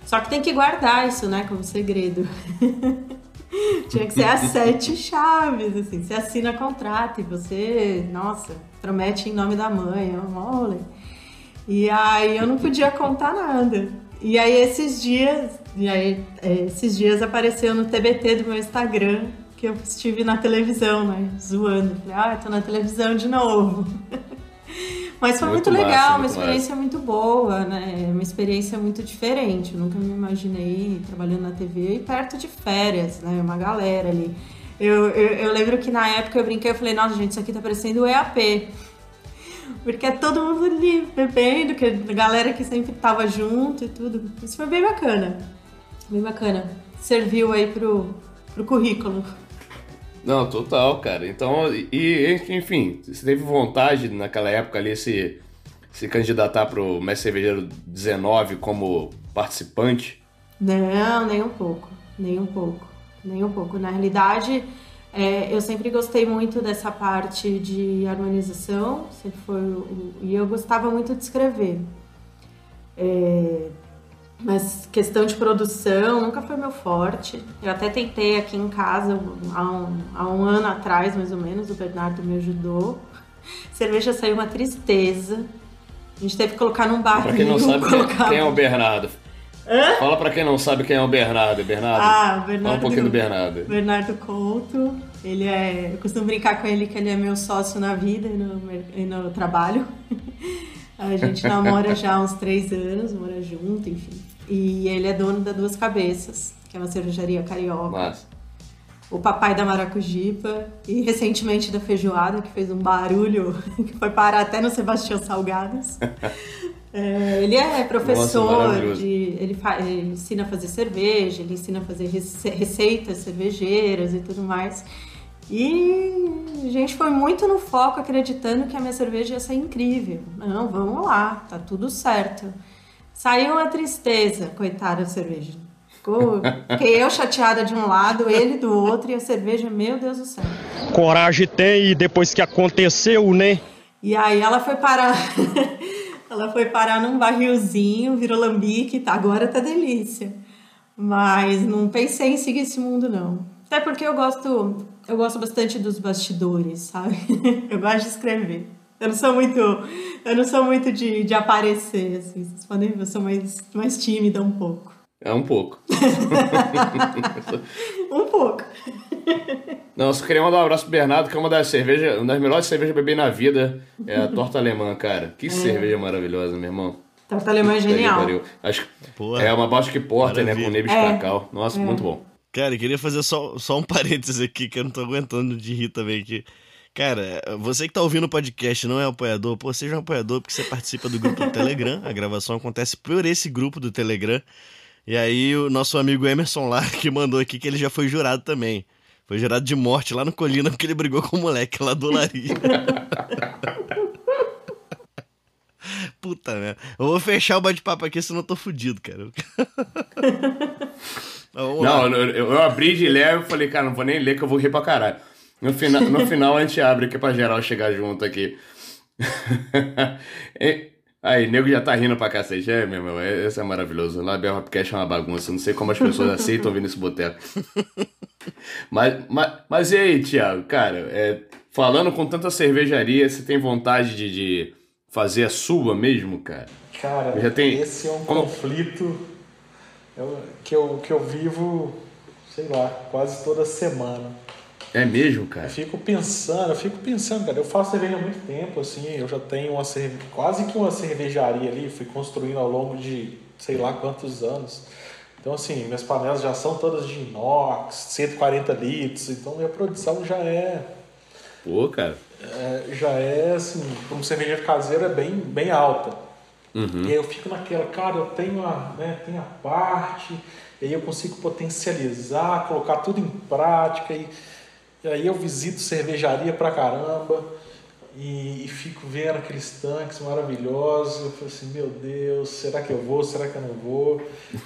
Só que tem que guardar isso, né, como segredo. tinha que ser as sete chaves, assim, você assina contrato e você, nossa, promete em nome da mãe, olha. E aí eu não podia contar nada. E aí esses dias, e aí esses dias apareceu no TBT do meu Instagram que eu estive na televisão, né, zoando. Falei, ah, tô na televisão de novo. Mas foi muito, muito legal, massa, uma experiência massa. muito boa, né? Uma experiência muito diferente. Eu nunca me imaginei trabalhando na TV e perto de férias, né? Uma galera ali. Eu, eu, eu, lembro que na época eu brinquei, eu falei, nossa, gente, isso aqui tá parecendo o EAP. Porque é todo mundo ali bebendo, que a galera que sempre tava junto e tudo. Isso foi bem bacana. Bem bacana. Serviu aí pro, pro currículo. Não, total, cara. Então, e enfim, você teve vontade naquela época ali se, se candidatar pro Mestre Cervejeiro 19 como participante? Não, nem um pouco. Nem um pouco. Nem um pouco. Na realidade, é, eu sempre gostei muito dessa parte de harmonização, sempre foi e eu gostava muito de escrever. É, mas questão de produção nunca foi meu forte. Eu até tentei aqui em casa há um, há um ano atrás, mais ou menos, o Bernardo me ajudou. Cerveja saiu uma tristeza. A gente teve que colocar num barril. Pra quem não sabe colocar... quem é o Bernardo, Hã? Fala pra quem não sabe quem é o Bernardo. Bernardo. Ah, Bernardo. Fala um pouquinho do Bernardo. Bernardo Couto. Ele é. Eu costumo brincar com ele que ele é meu sócio na vida e no, e no trabalho. A gente namora já há uns três anos, mora junto, enfim. E ele é dono da Duas Cabeças, que é uma cervejaria carioca. Mas... O papai da Maracujipa e recentemente da Feijoada, que fez um barulho que foi parar até no Sebastião Salgados. É, ele é professor, Nossa, de, ele, ele, ensina a fazer cerveja, ele ensina a fazer receitas cervejeiras e tudo mais. E a gente foi muito no foco, acreditando que a minha cerveja ia ser incrível. Não, vamos lá, tá tudo certo. Saiu uma tristeza, coitada da cerveja. Ficou, fiquei eu chateada de um lado, ele do outro, e a cerveja, meu Deus do céu. Coragem tem, e depois que aconteceu, né? E aí ela foi parar. Ela foi parar num barrilzinho, virou lambique, tá, agora tá delícia. Mas não pensei em seguir esse mundo, não. Até porque eu gosto, eu gosto bastante dos bastidores, sabe? Eu gosto de escrever. Eu não sou muito, eu não sou muito de, de aparecer, assim. Vocês podem ver, eu sou mais, mais tímida um pouco. É um pouco. um pouco. Não, eu só queria mandar um abraço pro Bernardo, que é uma das cervejas, uma das melhores cervejas beber na vida. É a torta alemã, cara. Que é. cerveja maravilhosa, meu irmão. Torta alemã é genial. Acho é uma Bosque Porter, né? Com Nebis é. Cacau. Nossa, é. muito bom. Cara, eu queria fazer só, só um parênteses aqui, que eu não tô aguentando de rir também aqui. Cara, você que tá ouvindo o podcast não é apoiador, pô, seja um apoiador porque você participa do grupo do Telegram. A gravação acontece por esse grupo do Telegram. E aí o nosso amigo Emerson lá que mandou aqui que ele já foi jurado também. Foi jurado de morte lá no Colina porque ele brigou com o moleque lá do Olaria. Puta merda. Eu vou fechar o bate-papo aqui, senão eu tô fudido, cara. não, eu, eu, abri de leve e falei, cara, não vou nem ler que eu vou rir pra caralho. No, fina, no final a gente abre aqui pra geral chegar junto aqui. Aí, nego já tá rindo pra cacete. É, meu irmão, esse é maravilhoso. Lá Bel Rapcast é uma bagunça. Não sei como as pessoas aceitam ouvir nesse boteco. mas, mas, mas e aí, Thiago? Cara, é, falando com tanta cervejaria, você tem vontade de, de fazer a sua mesmo, cara? Cara, já tem... esse é um como... conflito que, eu, que eu vivo, sei lá, quase toda semana. É mesmo, cara? Eu fico pensando, eu fico pensando, cara. Eu faço cerveja há muito tempo, assim. Eu já tenho uma cerve... quase que uma cervejaria ali. Fui construindo ao longo de sei lá quantos anos. Então, assim, minhas panelas já são todas de inox, 140 litros. Então, minha produção já é. Pô, cara. É, já é, assim, como cerveja caseira, bem, bem alta. Uhum. E aí eu fico naquela, cara, eu tenho a, né, tenho a parte, e aí eu consigo potencializar, colocar tudo em prática. E e aí eu visito cervejaria pra caramba e, e, fico vendo aqueles tanques maravilhosos. Eu falo assim, meu Deus, será que eu vou? Será que eu não vou?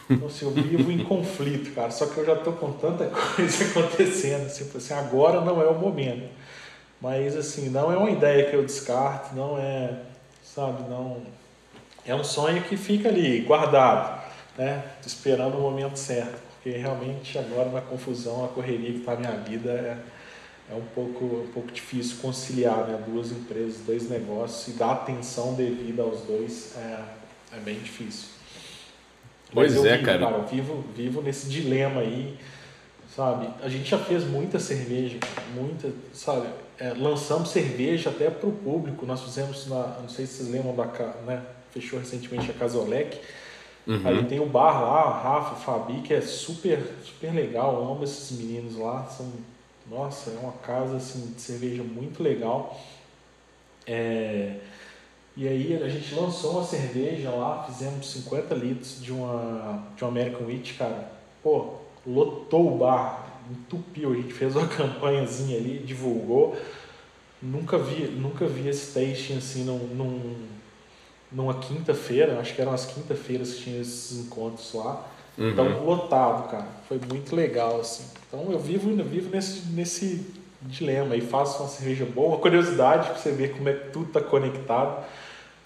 Então, assim, eu vivo em conflito, cara. Só que eu já tô com tanta coisa acontecendo. Assim, assim, agora não é o momento. Mas, assim, não é uma ideia que eu descarto, não é, sabe, não... É um sonho que fica ali, guardado, né? Esperando o momento certo. Porque realmente agora na confusão, a correria que tá na minha vida é é um pouco, um pouco difícil conciliar né, duas empresas, dois negócios e dar atenção devida aos dois é, é bem difícil. Pois Mas é, vivo, cara. cara. Eu vivo, vivo nesse dilema aí, sabe? A gente já fez muita cerveja, muita, sabe? É, lançamos cerveja até para o público. Nós fizemos, na, não sei se vocês lembram da, né? Fechou recentemente a Casolec. Uhum. Aí tem o bar lá, Rafa, Fabi, que é super, super legal. Eu amo esses meninos lá, são nossa, é uma casa assim, de cerveja muito legal. É, E aí a gente lançou uma cerveja lá, fizemos 50 litros de uma, de uma American Wheat, cara. Pô, lotou o bar, entupiu. A gente fez uma campanhazinha ali, divulgou. Nunca vi, nunca vi esse tasting assim num, num, numa quinta-feira, acho que eram as quinta-feiras que tinha esses encontros lá. Uhum. Então, lotado, cara. Foi muito legal, assim. Então, eu vivo, eu vivo nesse, nesse dilema e faço uma cerveja boa. Uma curiosidade para você ver como é que tudo tá conectado.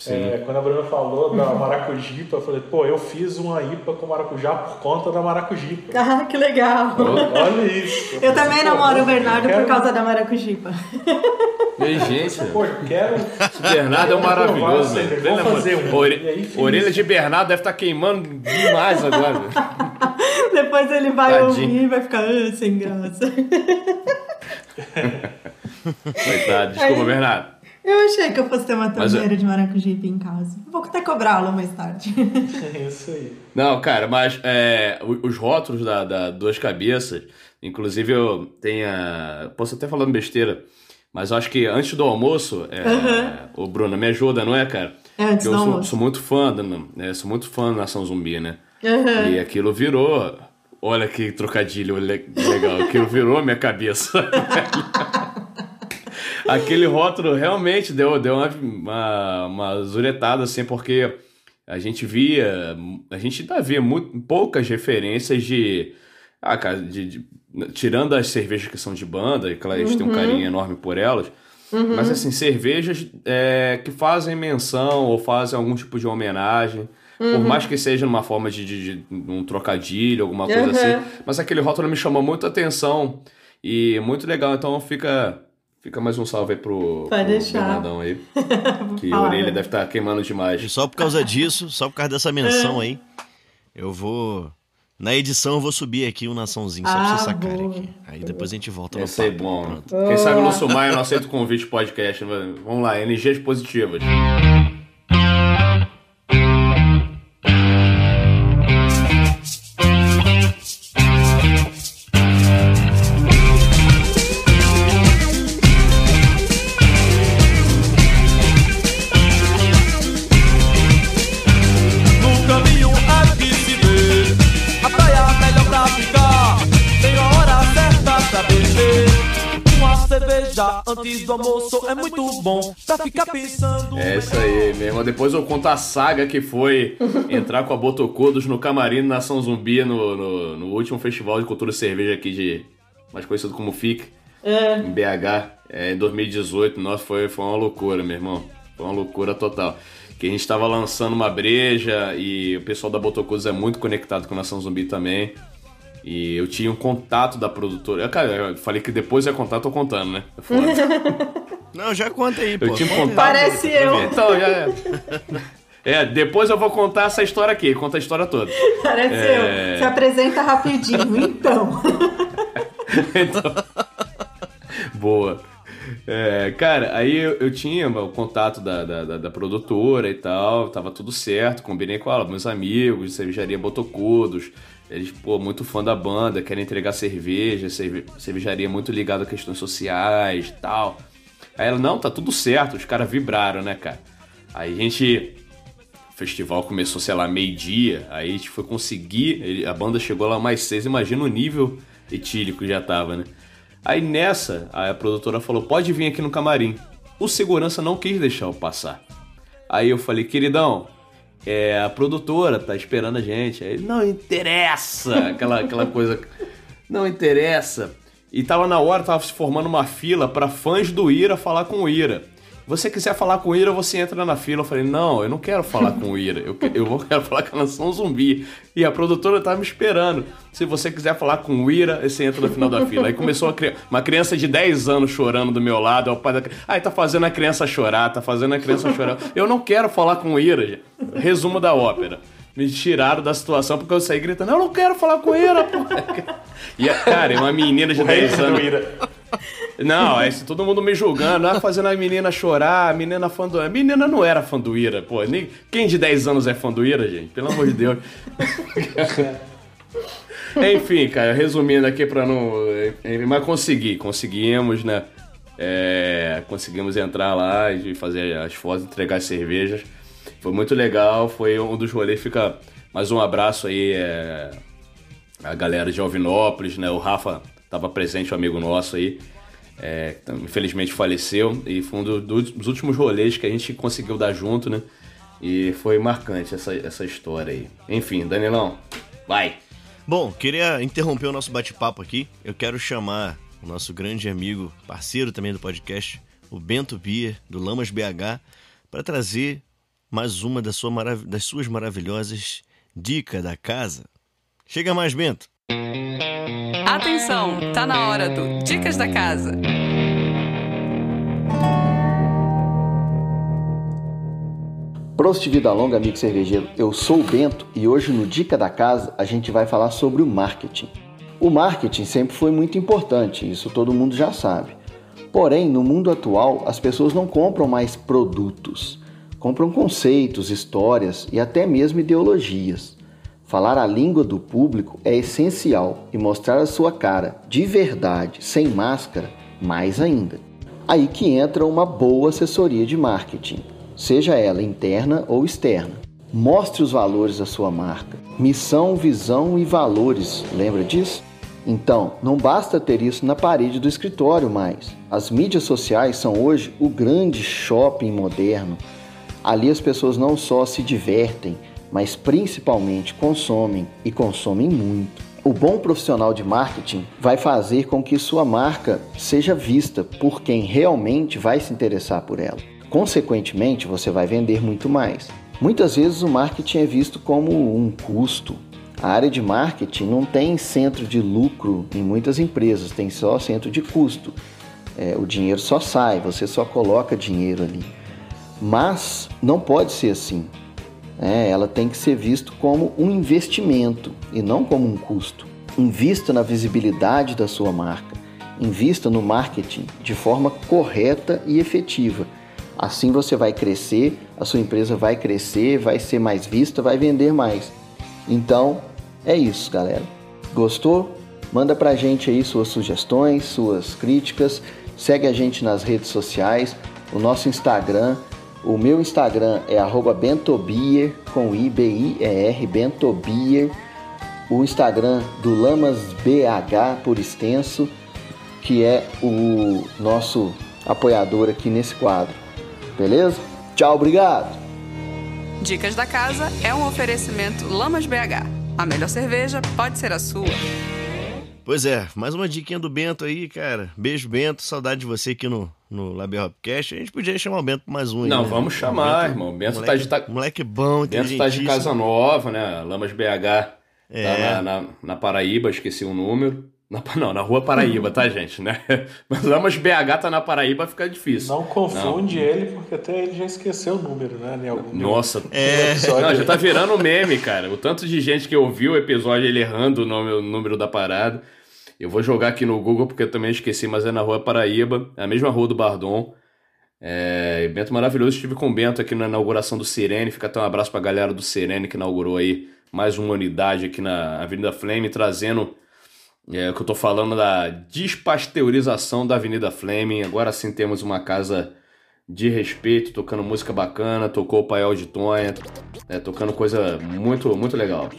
É, quando a Bruna falou da maracujipa, eu falei, pô, eu fiz uma IPA com maracujá por conta da maracujipa. Ah, que legal! Olha isso! Eu, eu também namoro o Bernardo quero... por causa da maracujipa. E gente, pô, eu quero. Esse Bernardo é um maravilhoso, né? Vamos fazer um. Ore... Orelha de Bernardo deve estar tá queimando demais agora. Depois ele vai Tadinho. ouvir e vai ficar ah, sem graça. Coitado, desculpa, Aí... Bernardo. Eu achei que eu fosse ter uma torneira eu... de maracujipe em casa. Vou até cobrá-la mais tarde. É isso aí. Não, cara, mas é, os rótulos da, da Duas Cabeças, inclusive eu tenho. A... Posso até falando besteira, mas eu acho que antes do almoço, é, uhum. o Bruno me ajuda, não é, cara? É, antes eu do sou, almoço. sou muito fã, né, sou muito fã da Nação Zumbi, né? Uhum. E aquilo virou. Olha que trocadilho legal. Aquilo virou minha cabeça. aquele rótulo realmente deu, deu uma, uma, uma zuretada, assim, porque a gente via, a gente ainda via muito, poucas referências de, ah, cara, de, de, tirando as cervejas que são de banda, que elas uhum. têm um carinho enorme por elas, uhum. mas assim, cervejas é, que fazem menção ou fazem algum tipo de homenagem, uhum. por mais que seja numa forma de, de, de um trocadilho, alguma coisa uhum. assim, mas aquele rótulo me chamou muito a atenção e muito legal, então fica Fica mais um salve aí pro, Pode pro deixar. Bernardão aí. que a orelha deve estar tá queimando demais. E só por causa disso, só por causa dessa menção aí, eu vou. Na edição eu vou subir aqui um naçãozinho só ah, pra vocês sacarem aqui. Aí depois a gente volta no Esse é bom. Quem sabe no Sumaia não aceita o convite podcast. Vamos lá, energias positivas. Antes do almoço é muito bom pra ficar pensando. É isso aí, meu irmão. Depois eu conto a saga que foi entrar com a Botocodos no camarim na São Zumbi no, no, no, último festival de cultura e cerveja aqui de. mais conhecido como FIC, é. em BH, é, em 2018. Nossa, foi, foi uma loucura, meu irmão. Foi uma loucura total. Que a gente estava lançando uma breja e o pessoal da Botocodos é muito conectado com a Nação Zumbi também. E eu tinha um contato da produtora. Cara, eu falei que depois ia contar, tô contando, né? É Não, já conta aí, pô. Eu tinha um contato. Parece eu. Então, já é. É, depois eu vou contar essa história aqui, conta a história toda. Parece é... eu. Se apresenta rapidinho, então. então. Boa. É, cara, aí eu, eu, tinha o contato da, da, da, produtora e tal, tava tudo certo, combinei com ela, meus amigos, cervejaria Botocudos, eles, pô, muito fã da banda, querem entregar cerveja, cerve cervejaria muito ligada a questões sociais e tal. Aí ela, não, tá tudo certo, os caras vibraram, né, cara? Aí a gente. O festival começou, sei lá, meio-dia, aí a gente foi conseguir. A banda chegou lá mais seis, imagina o nível etílico que já tava, né? Aí nessa, a produtora falou: pode vir aqui no camarim. O segurança não quis deixar eu passar. Aí eu falei, queridão, é, a produtora tá esperando a gente. Aí, não interessa! Aquela, aquela coisa. Não interessa. E tava na hora, tava se formando uma fila para fãs do Ira falar com o Ira você quiser falar com o Ira, você entra na fila. Eu falei, não, eu não quero falar com o Ira, eu, eu vou, quero falar com a Nação Zumbi. E a produtora tava me esperando. Se você quiser falar com o Ira, você entra no final da fila. Aí começou uma, uma criança de 10 anos chorando do meu lado. É o pai da Aí tá fazendo a criança chorar, tá fazendo a criança chorar. Eu não quero falar com o Ira, resumo da ópera me tiraram da situação porque eu saí gritando, eu não quero falar com Ira, pô. E, cara, uma menina de 10 anos. Não, é isso, todo mundo me julgando, ah, fazendo a menina chorar, a menina fã do. A menina não era fã do Ira, pô. Nem... Quem de 10 anos é fã do Ira, gente? Pelo amor de Deus. Enfim, cara, resumindo aqui pra não. Mas consegui, conseguimos, né? É, conseguimos entrar lá e fazer as fotos, entregar as cervejas. Foi muito legal, foi um dos rolês. Fica mais um abraço aí, é, a galera de Alvinópolis, né? O Rafa estava presente, um amigo nosso aí. É, infelizmente faleceu e foi um do, dos últimos rolês que a gente conseguiu dar junto, né? E foi marcante essa, essa história aí. Enfim, Danilão, vai! Bom, queria interromper o nosso bate-papo aqui. Eu quero chamar o nosso grande amigo, parceiro também do podcast, o Bento Bier, do Lamas BH, para trazer mais uma das, sua das suas maravilhosas dicas da casa. Chega mais, Bento! Atenção, tá na hora do Dicas da Casa. Prost Vida Longa, amigo cervejeiro. Eu sou o Bento e hoje no Dica da Casa a gente vai falar sobre o marketing. O marketing sempre foi muito importante, isso todo mundo já sabe. Porém, no mundo atual, as pessoas não compram mais produtos, compram conceitos, histórias e até mesmo ideologias. Falar a língua do público é essencial e mostrar a sua cara de verdade, sem máscara, mais ainda. Aí que entra uma boa assessoria de marketing, seja ela interna ou externa. Mostre os valores da sua marca. Missão, visão e valores. Lembra disso? Então, não basta ter isso na parede do escritório mais. As mídias sociais são hoje o grande shopping moderno. Ali as pessoas não só se divertem, mas principalmente consomem e consomem muito. O bom profissional de marketing vai fazer com que sua marca seja vista por quem realmente vai se interessar por ela. Consequentemente, você vai vender muito mais. Muitas vezes o marketing é visto como um custo. A área de marketing não tem centro de lucro em muitas empresas, tem só centro de custo. É, o dinheiro só sai, você só coloca dinheiro ali. Mas não pode ser assim. É, ela tem que ser visto como um investimento e não como um custo. Invista na visibilidade da sua marca. Invista no marketing de forma correta e efetiva. Assim você vai crescer, a sua empresa vai crescer, vai ser mais vista, vai vender mais. Então, é isso, galera. Gostou? Manda pra gente aí suas sugestões, suas críticas. Segue a gente nas redes sociais, o nosso Instagram o meu Instagram é bentobier, com I-B-I-E-R, bentobier. O Instagram do Lamas BH, por extenso, que é o nosso apoiador aqui nesse quadro. Beleza? Tchau, obrigado! Dicas da Casa é um oferecimento Lamas BH. A melhor cerveja pode ser a sua. Pois é, mais uma diquinha do Bento aí, cara. Beijo, Bento. Saudade de você aqui no, no Lab Hopcast. A gente podia chamar o Bento mais um aí. Não, né? vamos chamar, Bento, irmão. Bento moleque, tá de. Tá... Moleque bom, Bento tá de Casa Nova, né? Lamas BH. É. Tá na, na, na, Paraíba, esqueci o número. Na, não, na rua Paraíba, tá, gente? Né? Mas Lamas BH tá na Paraíba, fica difícil. Não confunde não. ele, porque até ele já esqueceu o número, né? Em algum Nossa, é. não, já tá virando meme, cara. O tanto de gente que ouviu o episódio ele errando o, nome, o número da parada. Eu vou jogar aqui no Google porque eu também esqueci, mas é na rua Paraíba, é a mesma rua do Bardon. É, Bento maravilhoso, estive com o Bento aqui na inauguração do Sirene. Fica até um abraço pra galera do Sirene que inaugurou aí mais uma unidade aqui na Avenida Flame, trazendo é, o que eu tô falando da despasteurização da Avenida Flame. Agora sim temos uma casa de respeito, tocando música bacana, tocou o Paiol de Tonha, é, tocando coisa muito, muito legal.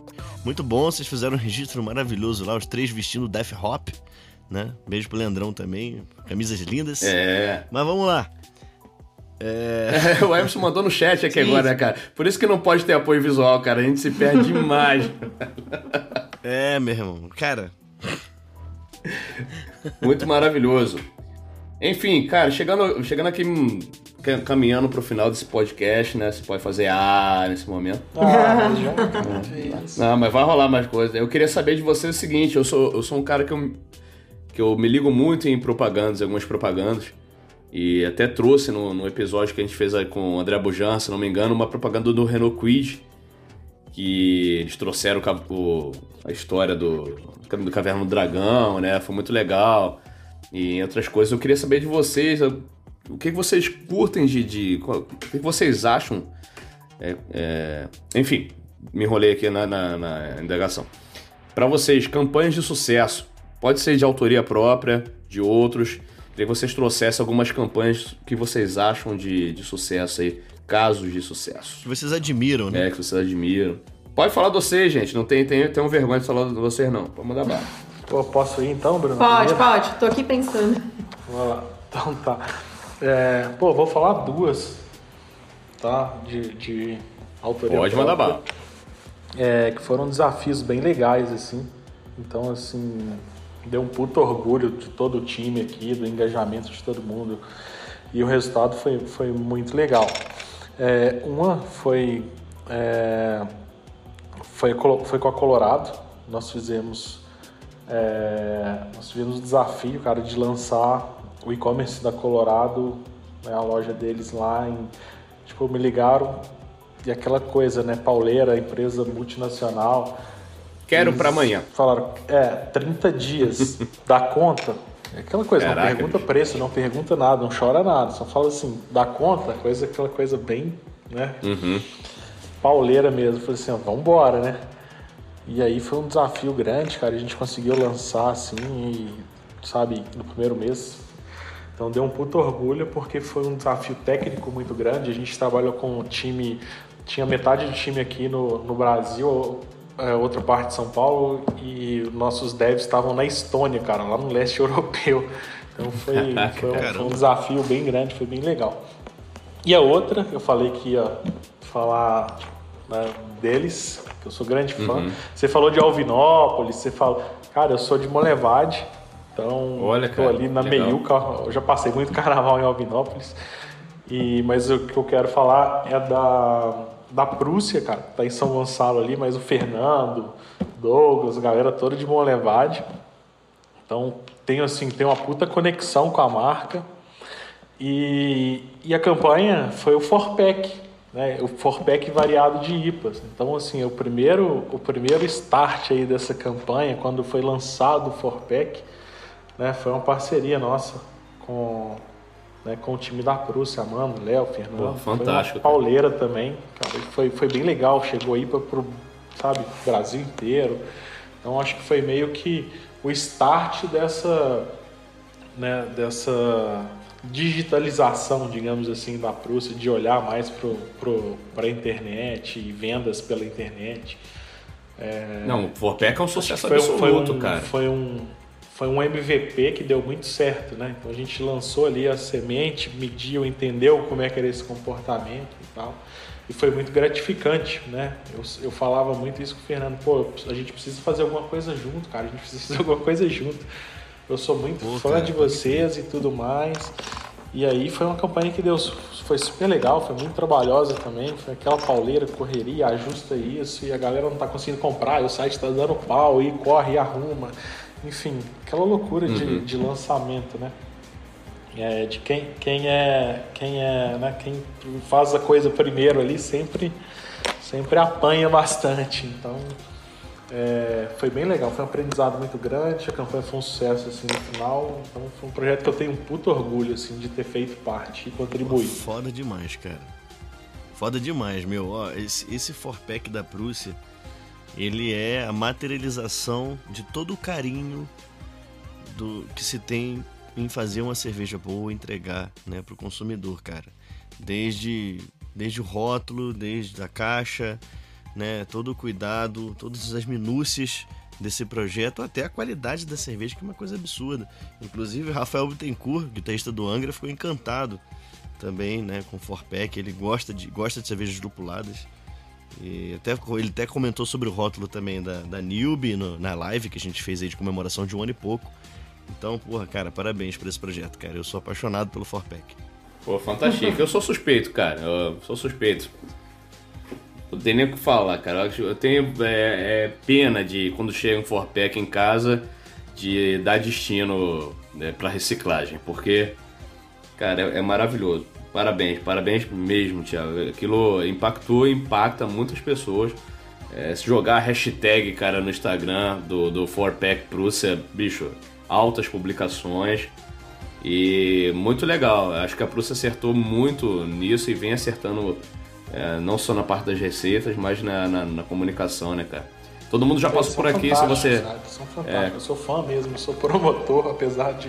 Muito bom, vocês fizeram um registro maravilhoso lá, os três vestindo Death Hop, né? Beijo pro Leandrão também, camisas lindas. É. Mas vamos lá. É... é o Emerson mandou no chat aqui Sim. agora, né, cara? Por isso que não pode ter apoio visual, cara. A gente se perde demais. é, meu irmão. Cara. Muito maravilhoso. Enfim, cara, chegando, chegando aqui, hum, caminhando pro final desse podcast, né? Você pode fazer ah nesse momento. Ah, já. Não, mas vai rolar mais coisas. Eu queria saber de você o seguinte: eu sou, eu sou um cara que eu, que eu me ligo muito em propagandas, algumas propagandas. E até trouxe no, no episódio que a gente fez aí com o André Bujan, se não me engano, uma propaganda do Renault Quid. Que eles trouxeram o, a história do, do Caverna do Dragão, né? Foi muito legal e outras coisas. Eu queria saber de vocês o que vocês curtem de. de o que vocês acham. É, é, enfim, me enrolei aqui na, na, na indagação. Para vocês, campanhas de sucesso. Pode ser de autoria própria, de outros. Queria que vocês trouxessem algumas campanhas que vocês acham de, de sucesso aí, casos de sucesso. Que vocês admiram, né? É, que vocês admiram. Pode falar de vocês, gente. Não tem, tem, tem um vergonha de falar de vocês, não. Pode mandar bala. Pô, posso ir então, Bruno? Pode, Primeiro? pode. Tô aqui pensando. Vamos lá. Então tá. É, pô, vou falar duas, tá? De, de autoria Pode mandar bala. É, que foram desafios bem legais, assim. Então, assim, deu um puto orgulho de todo o time aqui, do engajamento de todo mundo. E o resultado foi, foi muito legal. É, uma foi, é, foi, foi com a Colorado. Nós fizemos, é, nós tivemos o desafio, cara, de lançar o e-commerce da Colorado, né, a loja deles lá em... Tipo, me ligaram e aquela coisa, né? Pauleira, empresa multinacional. Quero pra amanhã. Falaram, é, 30 dias, dá conta? É aquela coisa, Caraca, não pergunta bicho. preço, não pergunta nada, não chora nada, só fala assim, dá conta? Coisa, aquela coisa bem, né? Uhum. Pauleira mesmo. Falei assim, ó, vambora, né? E aí foi um desafio grande, cara. A gente conseguiu lançar assim, e, sabe, no primeiro mês. Então deu um puto orgulho porque foi um desafio técnico muito grande. A gente trabalhou com um time, tinha metade do time aqui no, no Brasil, é, outra parte de São Paulo, e nossos devs estavam na Estônia, cara, lá no leste europeu. Então foi, foi, um, foi um desafio bem grande, foi bem legal. E a outra, eu falei que ia falar né, deles, que eu sou grande fã. Uhum. Você falou de Alvinópolis, você falou. Cara, eu sou de Molevade, então Olha, tô cara, ali na legal. meiuca. Eu já passei muito carnaval em Alvinópolis. E, mas o que eu quero falar é da, da Prússia, cara, tá em São Gonçalo ali, mas o Fernando, Douglas, a galera toda de Molevade. Então tenho assim, tem uma puta conexão com a marca. E, e a campanha foi o Forpack, né? O Forpack variado de IPAs. Então assim, o primeiro o primeiro start aí dessa campanha, quando foi lançado o Forpack, né, foi uma parceria nossa com né, com o time da Prússia, Amanda, Léo, Fernando. Pô, fantástico, pauleira também, cara. Foi, foi bem legal, chegou aí para sabe, Brasil inteiro. Então acho que foi meio que o start dessa, né, dessa digitalização, digamos assim, da Prússia, de olhar mais para a internet e vendas pela internet. É, Não, o Forpack é um sucesso foi, absoluto, foi um, cara. Foi um, foi um MVP que deu muito certo, né? Então a gente lançou ali a semente, mediu, entendeu como é que era esse comportamento e tal. E foi muito gratificante, né? Eu, eu falava muito isso com o Fernando, pô, a gente precisa fazer alguma coisa junto, cara, a gente precisa fazer alguma coisa junto. Eu sou muito Pô, fã cara, de vocês e tudo mais. E aí foi uma campanha que deu, foi super legal, foi muito trabalhosa também. Foi aquela pauleira, correria, ajusta isso, e a galera não tá conseguindo comprar, e o site tá dando pau, e corre e arruma. Enfim, aquela loucura de, Uhum. de lançamento, né? É, de quem, quem é quem é né, quem faz a coisa primeiro ali sempre sempre apanha bastante então é, foi bem legal foi um aprendizado muito grande a campanha foi um sucesso assim no final então foi um projeto que eu tenho um puto orgulho assim de ter feito parte e contribuído Foda demais, cara. Foda demais, meu. Ó, esse, esse Forpack da Prússia, ele é a materialização de todo o carinho do que se tem em fazer uma cerveja boa entregar, né, pro consumidor, cara. Desde desde o rótulo, desde a caixa, né, todo o cuidado, todas as minúcias desse projeto, até a qualidade da cerveja, que é uma coisa absurda. Inclusive, o Rafael Bittencourt, guitarrista do Angra, ficou encantado também, né, com o Forpack. Ele gosta de, gosta de cervejas lupuladas. E até, ele até comentou sobre o rótulo também da, da Newbie no- na live que a gente fez aí de comemoração de um ano e pouco. Então, porra, cara, parabéns por esse projeto, cara. Eu sou apaixonado pelo Forpack. Pô, fantástico. Eu sou suspeito, cara. Eu sou suspeito. Não tem nem o que falar, cara. Eu tenho é, é, pena de quando chega um Forpack em casa de dar destino né, para reciclagem, porque, cara, é, é maravilhoso. Parabéns, parabéns mesmo, Thiago. Aquilo impactou e impacta muitas pessoas. É, se jogar a hashtag, cara, no Instagram do, do Forpack Prússia, bicho, altas publicações. E muito legal. Acho que a Prússia acertou muito nisso e vem acertando é, não só na parte das receitas, mas na, na, na comunicação, né, cara? Todo mundo já Eles passou são por aqui, se você. sabe? São fantásticos. É. Eu sou fã mesmo, sou promotor, apesar de,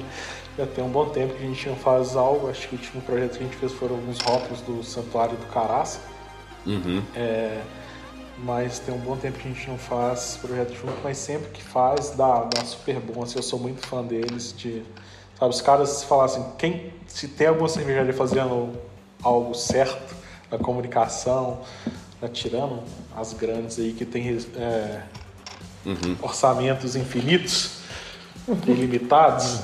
Já tem um bom tempo que a gente não faz algo. Acho que o último projeto que a gente fez foram alguns rótulos do Santuário do Caraça. Uhum. É, mas tem um bom tempo que a gente não faz projeto junto, mas sempre que faz dá, dá super bom. Assim, eu sou muito fã deles. De, sabe, os caras falassem, quem se tem alguma cervejaria fazendo algo certo na comunicação, né, tirando as grandes aí que tem é, uhum. orçamentos infinitos, ilimitados.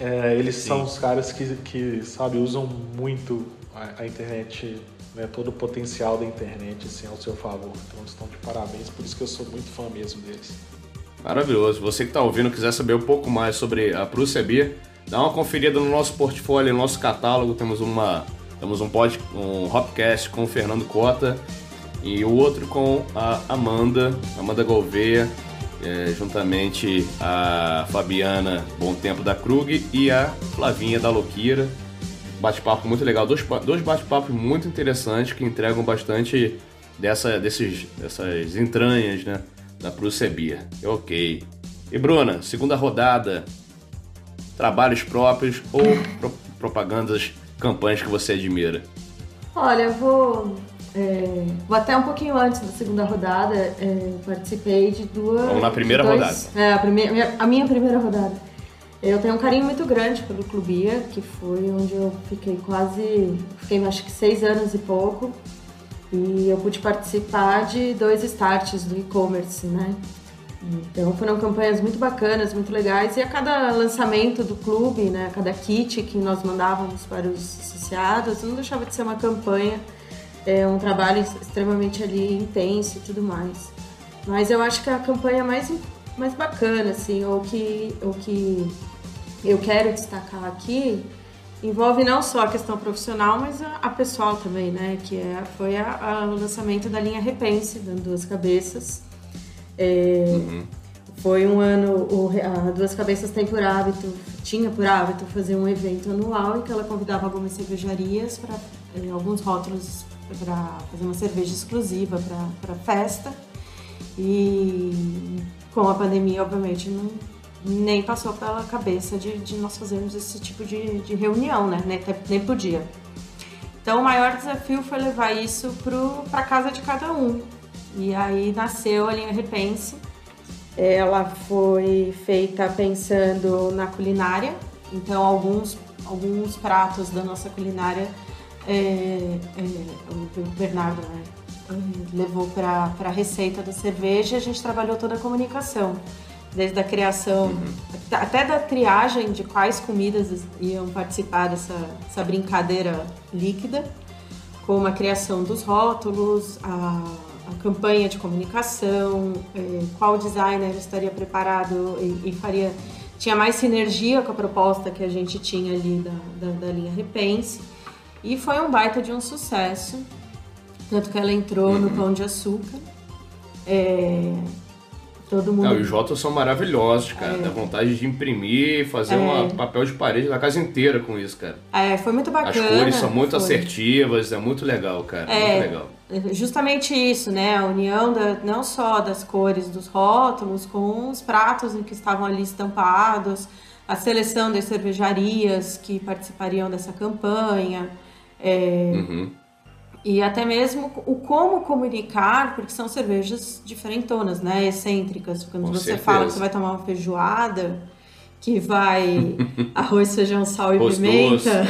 É, eles Sim. são os caras que, que sabe, usam muito a, a internet, né, todo o potencial da internet assim, ao seu favor. Então eles estão de parabéns, por isso que eu sou muito fã mesmo deles. Maravilhoso. Você que está ouvindo quiser saber um pouco mais sobre a Prússia Beer, dá uma conferida no nosso portfólio, no nosso catálogo. Temos uma temos um pod, um Hopcast com o Fernando Cota e o outro com a Amanda, Amanda Gouveia, é, juntamente a Fabiana Bom Tempo da Krug e a Flavinha da Loquira. Bate-papo muito legal, dois, dois bate-papos muito interessantes que entregam bastante dessa, desses, dessas entranhas né, da Beer. Ok. E Bruna, segunda rodada, trabalhos próprios ou pro, propagandas, campanhas que você admira? Olha, eu vou é, até um pouquinho antes da segunda rodada, é, participei de duas. Vamos na primeira dois, rodada. É, a, primeira, a minha primeira rodada. Eu tenho um carinho muito grande pelo Clubia, que foi onde eu fiquei quase. Fiquei acho que seis anos e pouco. E eu pude participar de dois starts do e-commerce, né? Então foram campanhas muito bacanas, muito legais. E a cada lançamento do clube, né, a cada kit que nós mandávamos para os associados, não deixava de ser uma campanha é um trabalho extremamente ali intenso e tudo mais. Mas eu acho que a campanha mais, mais bacana, assim, ou que, ou que eu quero destacar aqui, envolve não só a questão profissional, mas a, a pessoal também, né? Que é, foi a, a, o lançamento da linha Repense, dando duas cabeças. É, uhum. Foi um ano, o, a Duas Cabeças tem por hábito, tinha por hábito fazer um evento anual em que ela convidava algumas cervejarias para eh, alguns rótulos para fazer uma cerveja exclusiva para festa. E com a pandemia, obviamente, não, nem passou pela cabeça de, de nós fazermos esse tipo de, de reunião, né? Nem, nem podia. Então, o maior desafio foi levar isso para casa de cada um. E aí nasceu a linha Repense. Ela foi feita pensando na culinária, então alguns, alguns pratos da nossa culinária é, é, o Bernardo né, levou para a receita da cerveja, a gente trabalhou toda a comunicação, desde a criação, uhum. até da triagem de quais comidas iam participar dessa, dessa brincadeira líquida, como a criação dos rótulos, a, a campanha de comunicação, é, qual designer estaria preparado e, e, faria tinha mais sinergia com a proposta que a gente tinha ali da, da, da linha Repense. E foi um baita de um sucesso. Tanto que ela entrou uhum. no Pão de Açúcar. É, todo mundo. Não, os rótulos são maravilhosos, cara. É. Dá vontade de imprimir, fazer é. um papel de parede da casa inteira com isso, cara. É, foi muito bacana. As cores são muito foi. assertivas, é muito legal, cara. É, muito legal. Justamente isso, né? A união da, não só das cores dos rótulos com os pratos que estavam ali estampados, a seleção das cervejarias que participariam dessa campanha. É, uhum. E até mesmo o como comunicar, porque são cervejas diferentonas, né? Excêntricas. Quando Com você certeza. fala que você vai tomar uma feijoada, que vai arroz, feijão, sal e pimenta.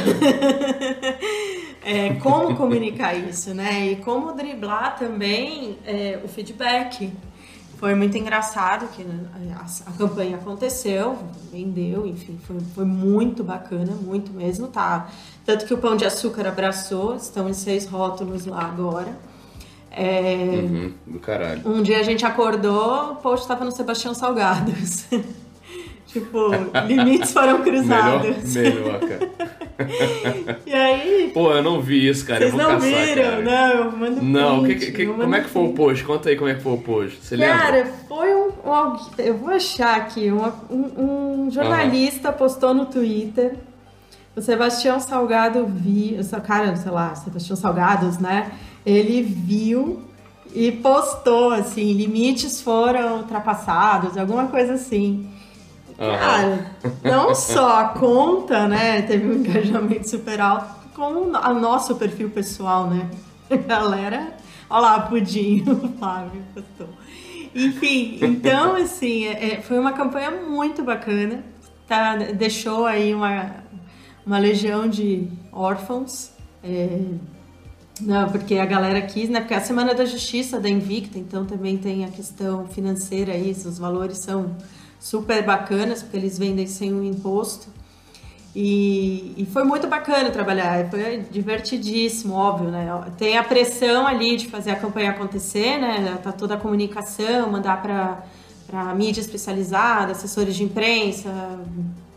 é, como comunicar isso, né? E como driblar também é, o feedback. Foi muito engraçado que né, a, a, campanha aconteceu, vendeu, enfim, foi, foi muito bacana, muito mesmo, tá? Tanto que o Pão de Açúcar abraçou, estão em seis rótulos lá agora. É, uhum, do caralho. Um dia a gente acordou, o post estava no Sebastião Salgados. tipo, limites foram cruzados. Melhor, melhor cara. E aí. Pô, eu não vi isso, cara. Vocês não caçar, viram? Cara. Não, eu mando Não, que, que, como é que foi o post? Conta aí como é que foi o post. Você lembra? Cara, foi um. um eu vou achar aqui. Um, um, um jornalista uhum. postou no Twitter. O Sebastião Salgado viu. Cara, sei lá, Sebastião Salgados, né? Ele viu e postou assim: limites foram ultrapassados, alguma coisa assim. Cara, não só a conta, né, teve um engajamento super alto, como o nosso perfil pessoal, né? Galera, olha lá, Pudim, o Flávio postou. Enfim, então, assim, é, foi uma campanha muito bacana, tá? Deixou aí uma, uma legião de órfãos, é, não, porque a galera quis, né? Porque é a Semana da Justiça da Invicta, então também tem a questão financeira aí, os valores são super bacanas, porque eles vendem sem um imposto. E, e, foi muito bacana trabalhar, foi divertidíssimo, óbvio, né? Tem a pressão ali de fazer a campanha acontecer, né? Tá toda a comunicação, mandar para para mídia especializada, assessores de imprensa,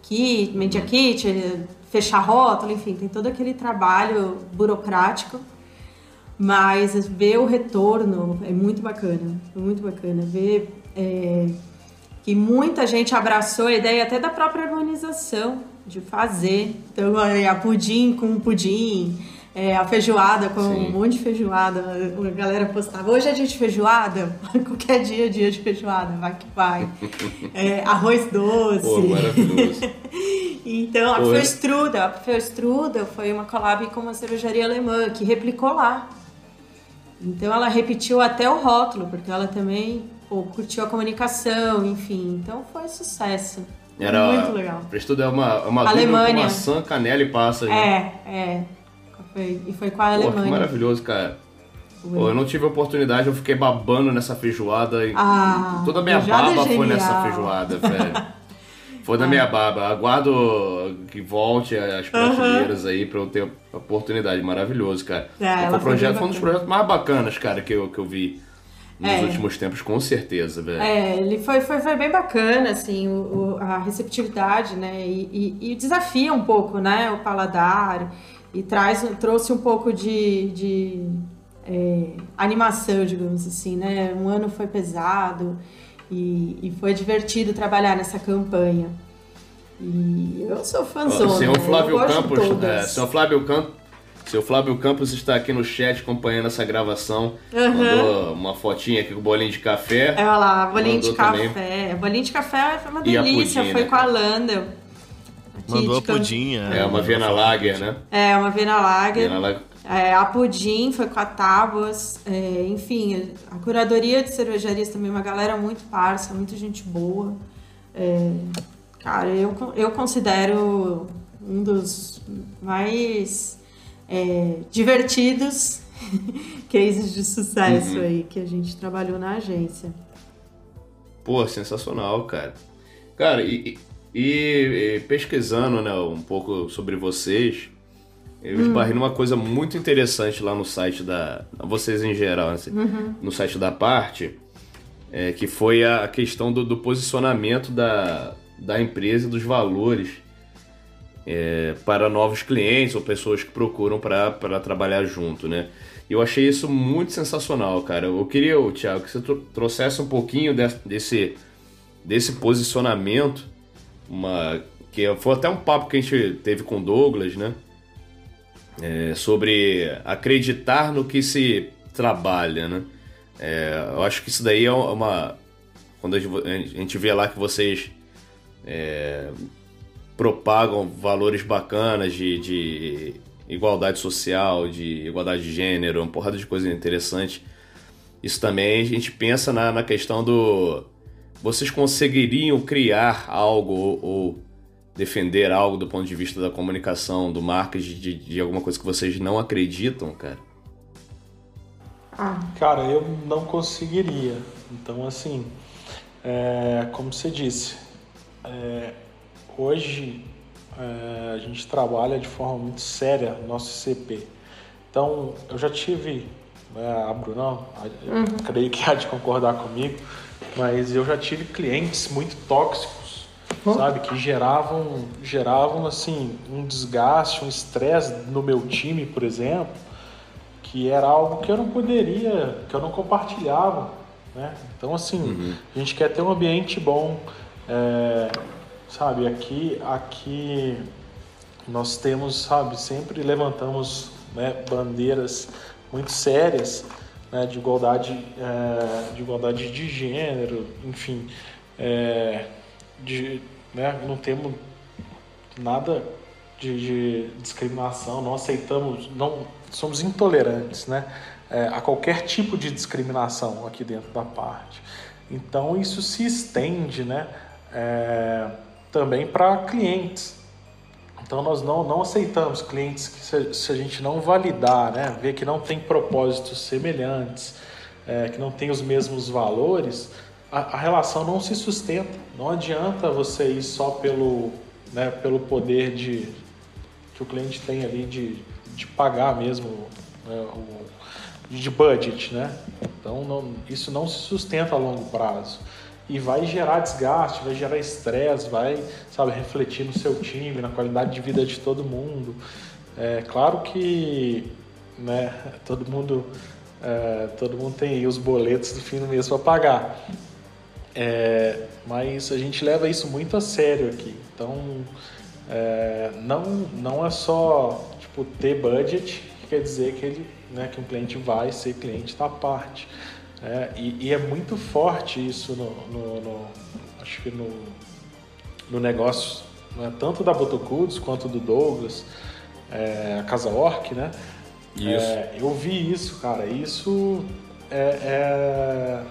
kit, media kit, fechar rótulo, enfim, tem todo aquele trabalho burocrático. Mas ver o retorno é muito bacana, é muito bacana. Ver é, que muita gente abraçou a ideia até da própria organização de fazer. Então, a pudim com pudim, é, a feijoada com Sim. um monte de feijoada. A galera postava, hoje é dia de feijoada? Qualquer dia é dia de feijoada, vai que vai. É, arroz doce. Pô, maravilhoso. então, a Pfefstrudel, a Pfefstrudel foi uma collab com uma cervejaria alemã que replicou lá. Então, ela repetiu até o rótulo, porque ela também pô, curtiu a comunicação, enfim. Então, foi sucesso. Era, Muito legal. Prestudo é uma, uma Alemanha. maçã, canela e passa. É, é. Foi, e foi com a Alemanha. Pô, que maravilhoso, cara. Pô, eu não tive oportunidade, eu fiquei babando nessa feijoada. E ah, toda a minha baba foi nessa feijoada, velho. Foi da minha baba. Aguardo que volte as prateleiras uhum. aí pra eu ter oportunidade. Maravilhoso, cara. É, foi, projeto, foi um dos projetos mais bacanas, cara, que eu, que eu vi nos é. últimos tempos, com certeza, velho. É, ele foi, foi, foi bem bacana, assim, o, o a receptividade, né? E, e, e, desafia um pouco, né, o paladar e traz, trouxe um pouco de, de é, animação, digamos assim, né? Um ano foi pesado e, e foi divertido trabalhar nessa campanha. E eu sou fãzona. O senhor Flávio Campos, é, senhor Flávio Campos seu Flávio Campos está aqui no chat acompanhando essa gravação. Uhum. Mandou uma fotinha aqui com o bolinho de café. É, olha lá, bolinho de café. Também. Bolinho de café foi uma delícia, pudim, foi né? com a Landa. Mandou a pudinha. É, uma Viena Lager, né? É, uma Viena Lager. Viena Lager. É, a Pudim foi com a Tábuas, é, enfim, a curadoria de cervejarias também, uma galera muito parça, muita gente boa. É, cara, eu, eu considero um dos mais é, divertidos cases de sucesso uhum. aí que a gente trabalhou na agência. Pô, sensacional, cara. Cara, e, e, e pesquisando né, um pouco sobre vocês, eu hum. esbarrei numa coisa muito interessante lá no site da. Vocês em geral, assim, uhum. no site da parte, é, que foi a questão do, do posicionamento da, da empresa e dos valores é, para novos clientes ou pessoas que procuram para trabalhar junto, né? Eu achei isso muito sensacional, cara. Eu queria, Thiago, que você trouxesse um pouquinho desse, desse posicionamento, uma, que foi até um papo que a gente teve com o Douglas, né? É, sobre acreditar no que se trabalha, né? É, eu acho que isso daí é uma. Quando a gente vê lá que vocês é, propagam valores bacanas de, de igualdade social, de igualdade de gênero, uma porrada de coisa interessante. Isso também a gente pensa na, na questão do. Vocês conseguiriam criar algo ou, ou, defender algo do ponto de vista da comunicação, do marketing, de, de alguma coisa que vocês não acreditam, cara? Ah. Cara, eu não conseguiria. Então, assim, é, como você disse, é, hoje é, a gente trabalha de forma muito séria no nosso CP. Então, eu já tive, né, a Brunão, uhum. creio que há de concordar comigo, mas eu já tive clientes muito tóxicos, uhum. sabe, que geravam, geravam assim um desgaste, um estresse no meu time, por exemplo, que era algo que eu não poderia, que eu não compartilhava, né? Então, assim, uhum. a gente quer ter um ambiente bom. É, sabe? Aqui, aqui nós temos, sabe, sempre levantamos né, bandeiras muito sérias né, de igualdade, é, de igualdade de gênero, enfim, é, de né? Não temos nada de, de discriminação, não aceitamos, não somos intolerantes, né? É, a qualquer tipo de discriminação aqui dentro da parte. Então isso se estende, né? É, também para clientes. Então nós não, não aceitamos clientes que se, se, a gente não validar, né, ver que não tem propósitos semelhantes, é, que não tem os mesmos valores, a, a, relação não se sustenta. Não adianta você ir só pelo, né, pelo poder de, que o cliente tem ali de, de pagar mesmo né, o, de budget, né? Então não, isso não se sustenta a longo prazo e vai gerar desgaste, vai gerar estresse, vai, sabe, refletir no seu time, na qualidade de vida de todo mundo. É claro que, né, todo mundo, é, todo mundo tem os boletos do fim do mês para pagar. É, mas a gente leva isso muito a sério aqui. Então, é, não, não é só tipo, ter budget que quer dizer que, ele, né, que um cliente vai ser cliente da parte. É, e, e, é muito forte isso no, no, no acho que no, no negócio, né, tanto da Botocudos quanto do Douglas, é, a Casa Orc, né? Isso. É, eu vi isso, cara. Isso é, é,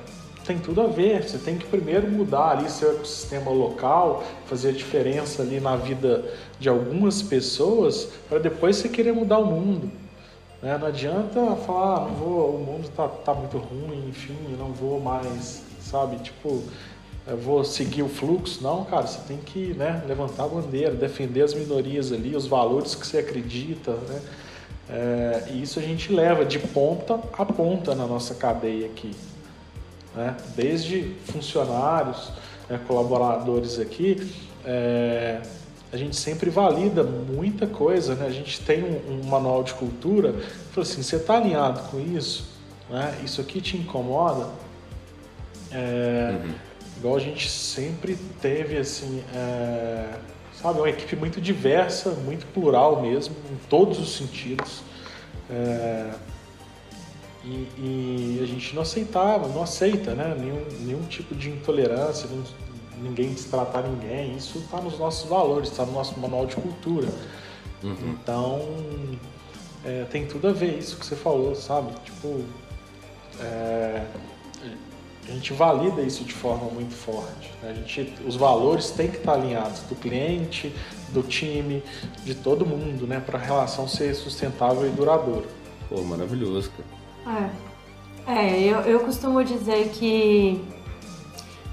tem tudo a ver. Você tem que primeiro mudar ali seu ecossistema local, fazer a diferença ali na vida de algumas pessoas, para depois você querer mudar o mundo. Né? Não adianta falar, ah, não vou, o mundo tá, tá muito ruim, enfim, não vou mais, sabe? Tipo, eu vou seguir o fluxo. Não, cara, você tem que né, levantar a bandeira, defender as minorias ali, os valores que você acredita, né? É, e isso a gente leva de ponta a ponta na nossa cadeia aqui. Né? Desde funcionários, né, colaboradores aqui, é, a gente sempre valida muita coisa, né? A gente tem um, um manual de cultura, fala assim, você está alinhado com isso? Né? Isso aqui te incomoda? É, uhum. Igual a gente sempre teve, assim, é, sabe, uma equipe muito diversa, muito plural mesmo, em todos os sentidos. É, e, e, a gente não aceitava, não aceita, né? Nenhum, nenhum tipo de intolerância, nenhum, ninguém destratar ninguém. Isso está nos nossos valores, está no nosso manual de cultura. Uhum. Então, é, tem tudo a ver isso que você falou, sabe? Tipo, é, a gente valida isso de forma muito forte. Né? A gente, os valores têm que estar alinhados do cliente, do time, de todo mundo, né? Para a relação ser sustentável e duradoura. Pô, maravilhoso, cara. É, é eu, eu costumo dizer que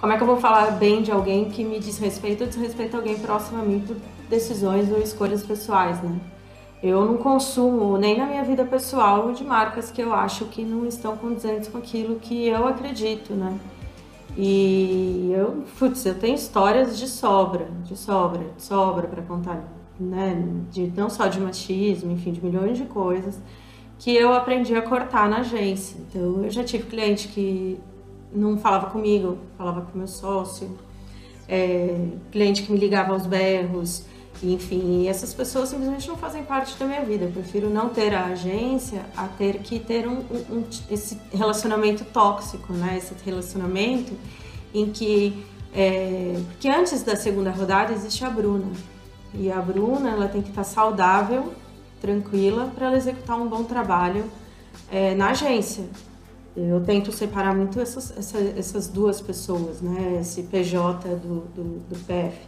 como é que eu vou falar bem de alguém que me diz respeito ou desrespeita alguém próximo a mim por decisões ou escolhas pessoais, né? Eu não consumo nem na minha vida pessoal de marcas que eu acho que não estão condizentes com aquilo que eu acredito, né? E eu, putz, eu tenho histórias de sobra, de sobra, de sobra para contar, né? De, não só de machismo, enfim, de milhões de coisas que eu aprendi a cortar na agência. Então, eu já tive cliente que não falava comigo, falava com meu sócio, é, cliente que me ligava aos berros, enfim, essas pessoas simplesmente não fazem parte da minha vida. Eu prefiro não ter a agência a ter que ter um, um, um esse relacionamento tóxico, né? Esse relacionamento em que é, porque antes da segunda rodada existe a Bruna e a Bruna ela tem que estar saudável, tranquila para ela executar um bom trabalho é, na agência. Eu tento separar muito essas, essas, essas duas pessoas, né? Esse PJ do, do, do PF.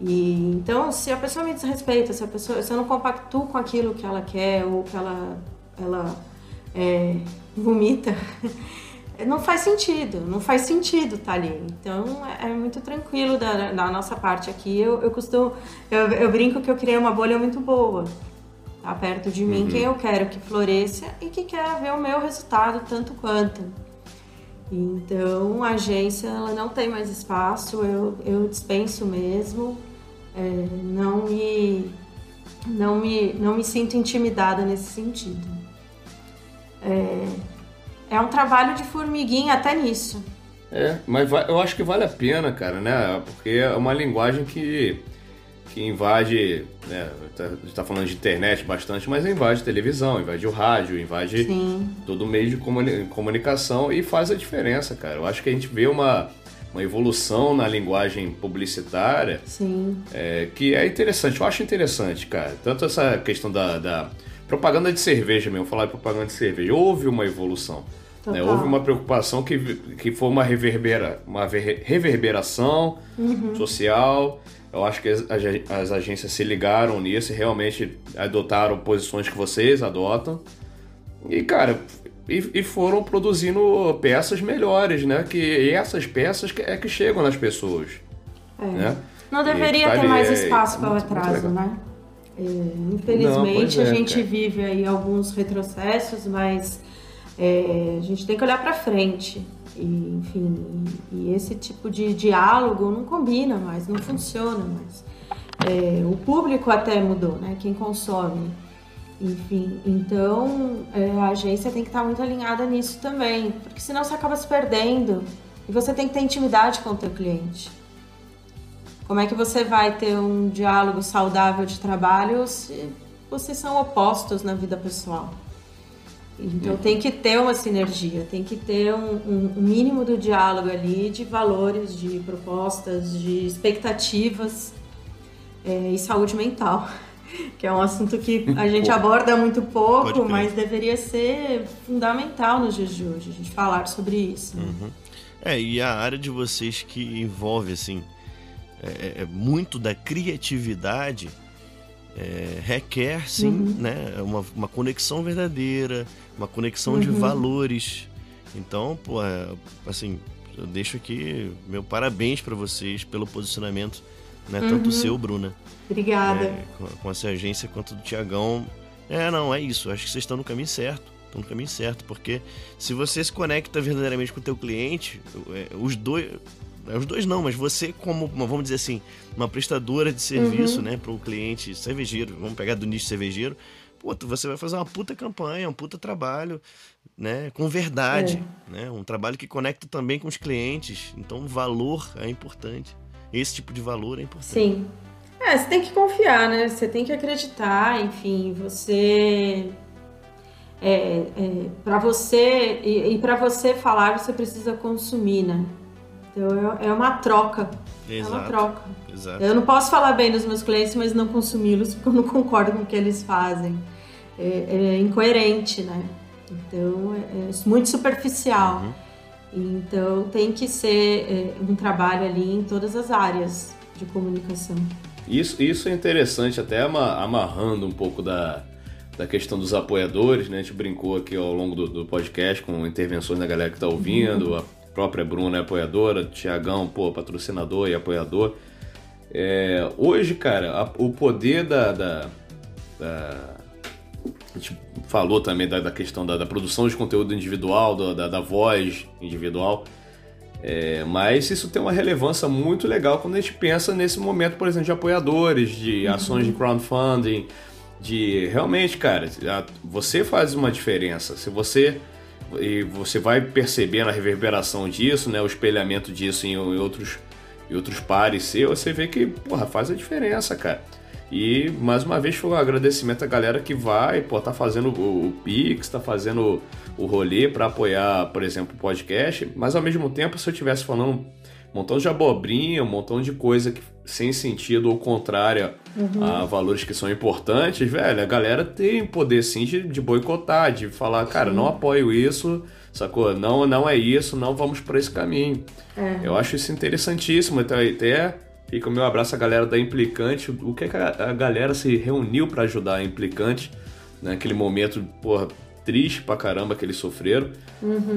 E, então, se a pessoa me desrespeita, se, a pessoa, se eu não compactuo com aquilo que ela quer ou que ela, ela é, vomita, não faz sentido, não faz sentido estar tá ali. Então, é, é muito tranquilo da, da, nossa parte aqui. Eu, eu costumo, eu, eu brinco que eu criei uma bolha muito boa tá perto de mim uhum. quem eu quero que floresça e que quer ver o meu resultado tanto quanto. Então a agência ela não tem mais espaço, eu, eu dispenso mesmo, é, não me não me não me sinto intimidada nesse sentido. É, é um trabalho de formiguinha até nisso. É, mas eu acho que vale a pena, cara, né? Porque é uma linguagem que que invade, né, tá, a gente está falando de internet bastante, mas invade televisão, invade o rádio, invade Sim. todo meio de comuni comunicação e faz a diferença, cara. Eu acho que a gente vê uma, uma evolução na linguagem publicitária é, que é interessante. Eu acho interessante, cara. Tanto essa questão da, da propaganda de cerveja mesmo, falar de propaganda de cerveja. Houve uma evolução. Né? Houve uma preocupação que, que foi uma, reverbera, uma ver- reverberação Uhum. social. Eu acho que as, as- as agências se ligaram nisso e realmente adotaram posições que vocês adotam. E, cara, e, e foram produzindo peças melhores, né? Que essas peças que- é que chegam nas pessoas. É. Né? Não E deveria tá ter ali, mais é espaço para o atraso, né? É, infelizmente Não, pois é, a gente cara. vive aí alguns retrocessos, mas é, a gente tem que olhar para frente. E, enfim, e, esse tipo de diálogo não combina mais, não funciona mais. É, o público até mudou, né? Quem consome. Enfim, então é, a agência tem que estar muito alinhada nisso também, porque senão você acaba se perdendo e você tem que ter intimidade com o teu cliente. Como é que você vai ter um diálogo saudável de trabalho se vocês são opostos na vida pessoal? Então tem que ter uma sinergia, tem que ter um, um- um mínimo do diálogo ali de valores, de propostas, de expectativas é, e saúde mental, que é um assunto que a gente aborda muito pouco, mas deveria ser fundamental nos dias de hoje, a gente falar sobre isso. né? Uhum. É, e a área de vocês que envolve, assim, é, é muito da criatividade é, requer, sim, Uhum. né, uma, uma conexão verdadeira, uma conexão de Uhum. valores. Então, pô, é, assim, eu deixo aqui meu parabéns pra vocês pelo posicionamento, né, tanto Uhum. seu, Bruna, Obrigada. é, com, com essa agência quanto do Tiagão. É, não, é isso. Acho que vocês estão no caminho certo. Estão no caminho certo, porque se você se conecta verdadeiramente com o teu cliente, é, os dois. É, Os dois não, mas você como, vamos dizer assim, uma prestadora de serviço, Uhum. né, para o cliente cervejeiro, vamos pegar do nicho cervejeiro, pô, você vai fazer uma puta campanha, um puta trabalho, né, com verdade, né, um trabalho que conecta também com os clientes, então o valor é importante, esse tipo de valor é importante. Sim. É, você tem que confiar, né? Você tem que acreditar, enfim, você. É, é, para você e, e para você falar você precisa consumir, né? Então é, é uma troca, é uma Exato. troca. Exato. Eu não posso falar bem dos meus clientes, mas não consumi-los porque eu não concordo com o que eles fazem. É, é incoerente, né? Então é, é muito superficial. Então tem que ser é, um trabalho ali em todas as áreas de comunicação. Isso, isso é interessante, até ama- amarrando um pouco da, da questão dos apoiadores, né? A gente brincou aqui ao longo do, do podcast com intervenções da galera que tá ouvindo, a própria Bruna é apoiadora, Tiagão, pô, patrocinador e apoiador. É, hoje, cara, a- o poder da, da- da- A gente falou também da, da questão da, da produção de conteúdo individual, da, voz individual. É, mas isso tem uma relevância muito legal quando a gente pensa nesse momento, por exemplo, de apoiadores, de ações de crowdfunding, de realmente, cara, você faz uma diferença. Se você e você vai percebendo a reverberação disso, né, o espelhamento disso em, em outros em outros pares seus, você vê que, porra, faz a diferença, cara. E mais uma vez foi um agradecimento à galera que vai, pô, tá fazendo o, o Pix, tá fazendo o rolê para apoiar, por exemplo, o podcast, mas ao mesmo tempo, se eu estivesse falando um montão de abobrinha, um montão de coisa que, sem sentido ou contrária a valores que são importantes, velho, a galera tem poder sim de, de boicotar, de falar, cara, não apoio isso, sacou? Não, não é isso, não vamos por esse caminho. É. Eu acho isso interessantíssimo, então até fica o meu abraço à galera da Implicante, o que, que a, a galera se reuniu para ajudar a Implicante naquele momento, porra, triste pra caramba que eles sofreram.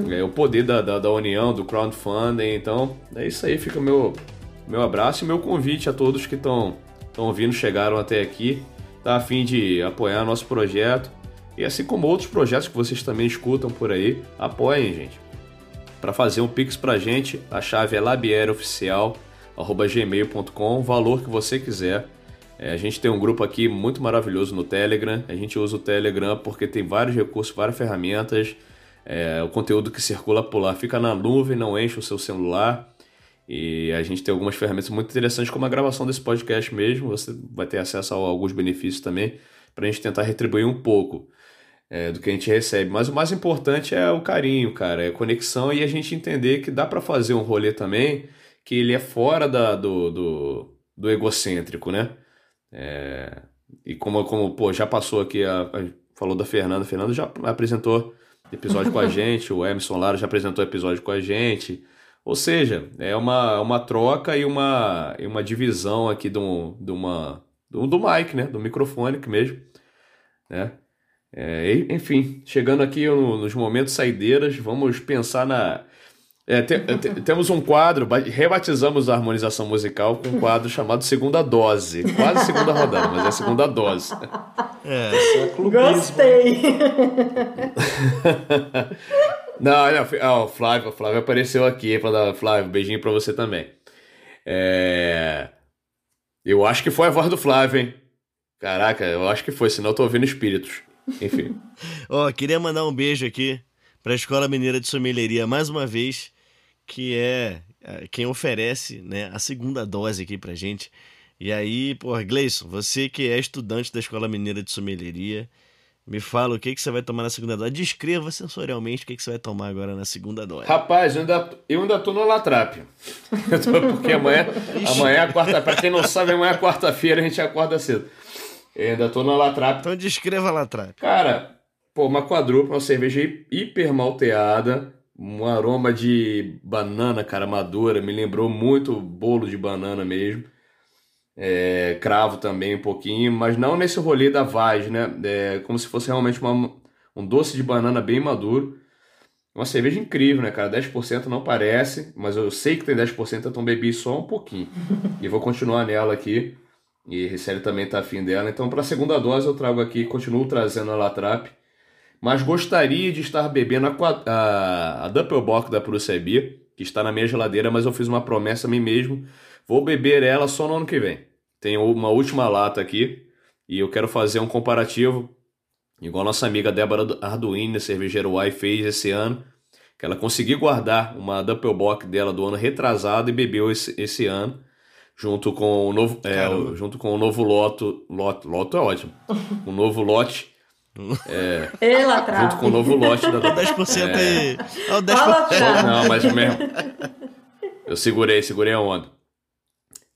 É, o poder da, da, da união, do crowdfunding, então é isso aí, fica o meu, meu abraço e meu convite a todos que estão ouvindo, chegaram até aqui, tá a fim de apoiar nosso projeto. E assim como outros projetos que vocês também escutam por aí, apoiem, gente. Para fazer um pix pra gente, a chave é labieroficial@gmail.com, valor que você quiser. É, a gente tem um grupo aqui muito maravilhoso no Telegram. A gente usa o Telegram porque tem vários recursos, várias ferramentas. É, o conteúdo que circula por lá fica na nuvem, não enche o seu celular. E a gente tem algumas ferramentas muito interessantes, como a gravação desse podcast mesmo. Você vai ter acesso a alguns benefícios também, para a gente tentar retribuir um pouco é, do que a gente recebe. Mas o mais importante é o carinho, cara, é a conexão e a gente entender que dá para fazer um rolê também que ele é fora da, do, do, do egocêntrico, né? É, e como, como pô, já passou aqui, a, a, falou da Fernanda, a Fernanda já apresentou episódio com a gente, o Emerson Lara já apresentou episódio com a gente. Ou seja, é uma, uma troca e uma, e uma divisão aqui do, do, uma, do, do mic, né? Do microfone mesmo, né? É, enfim, chegando aqui no, nos momentos saideiras, vamos pensar na. É, te, te, temos um quadro, rebatizamos a harmonização musical com um quadro chamado Segunda Dose. Quase segunda rodada, mas é segunda dose. É, é Gostei! não, não, o Flávio, Flávio apareceu aqui para dar. Flávio, beijinho para você também. É... Eu acho que foi a voz do Flávio, hein? Caraca, eu acho que foi, senão eu tô ouvindo espíritos. Enfim. Ó, oh, queria mandar um beijo aqui para a Escola Mineira de Sommelieria mais uma vez, que é, é quem oferece né, a segunda dose aqui pra gente. E aí, pô, Gleison, você que é estudante da Escola Mineira de Sommelieria, me fala o que, que você vai tomar na segunda dose. Descreva sensorialmente o que, que você vai tomar agora na segunda dose. Rapaz, eu ainda, eu ainda tô no Latrap. Porque amanhã, amanhã é quarta Pra quem não sabe, amanhã é quarta-feira, a gente acorda cedo. Eu ainda tô na Latrap. Então descreva a Latrap. Cara, pô, uma quadrupla, uma cerveja hiper malteada, um aroma de banana, cara, madura, me lembrou muito bolo de banana mesmo. É, cravo também um pouquinho, mas não nesse rolê da Vaz, né? É, como se fosse realmente uma, um doce de banana bem maduro. Uma cerveja incrível, né, cara? 10% não parece, mas eu sei que tem 10%, então bebi só um pouquinho. e vou continuar nela aqui. E Ricele também tá afim dela. Então, para a segunda dose, eu trago aqui, continuo trazendo a Latrap. Mas gostaria de estar bebendo a, a, a Doppelbock da Prússia Beer, que está na minha geladeira, mas eu fiz uma promessa a mim mesmo. Vou beber ela só no ano que vem. Tenho uma última lata aqui e eu quero fazer um comparativo, igual a nossa amiga Débora Arduino, cervejeira Y, fez esse ano, que ela conseguiu guardar uma Doppelbock dela do ano retrasado e bebeu esse, esse ano junto com o novo, é, junto com o novo loto, loto, loto é ótimo, o novo lote. É, Ela junto com o novo lote da 10% é, aí. É o 10%. Não, mas mesmo. Eu segurei, segurei a onda.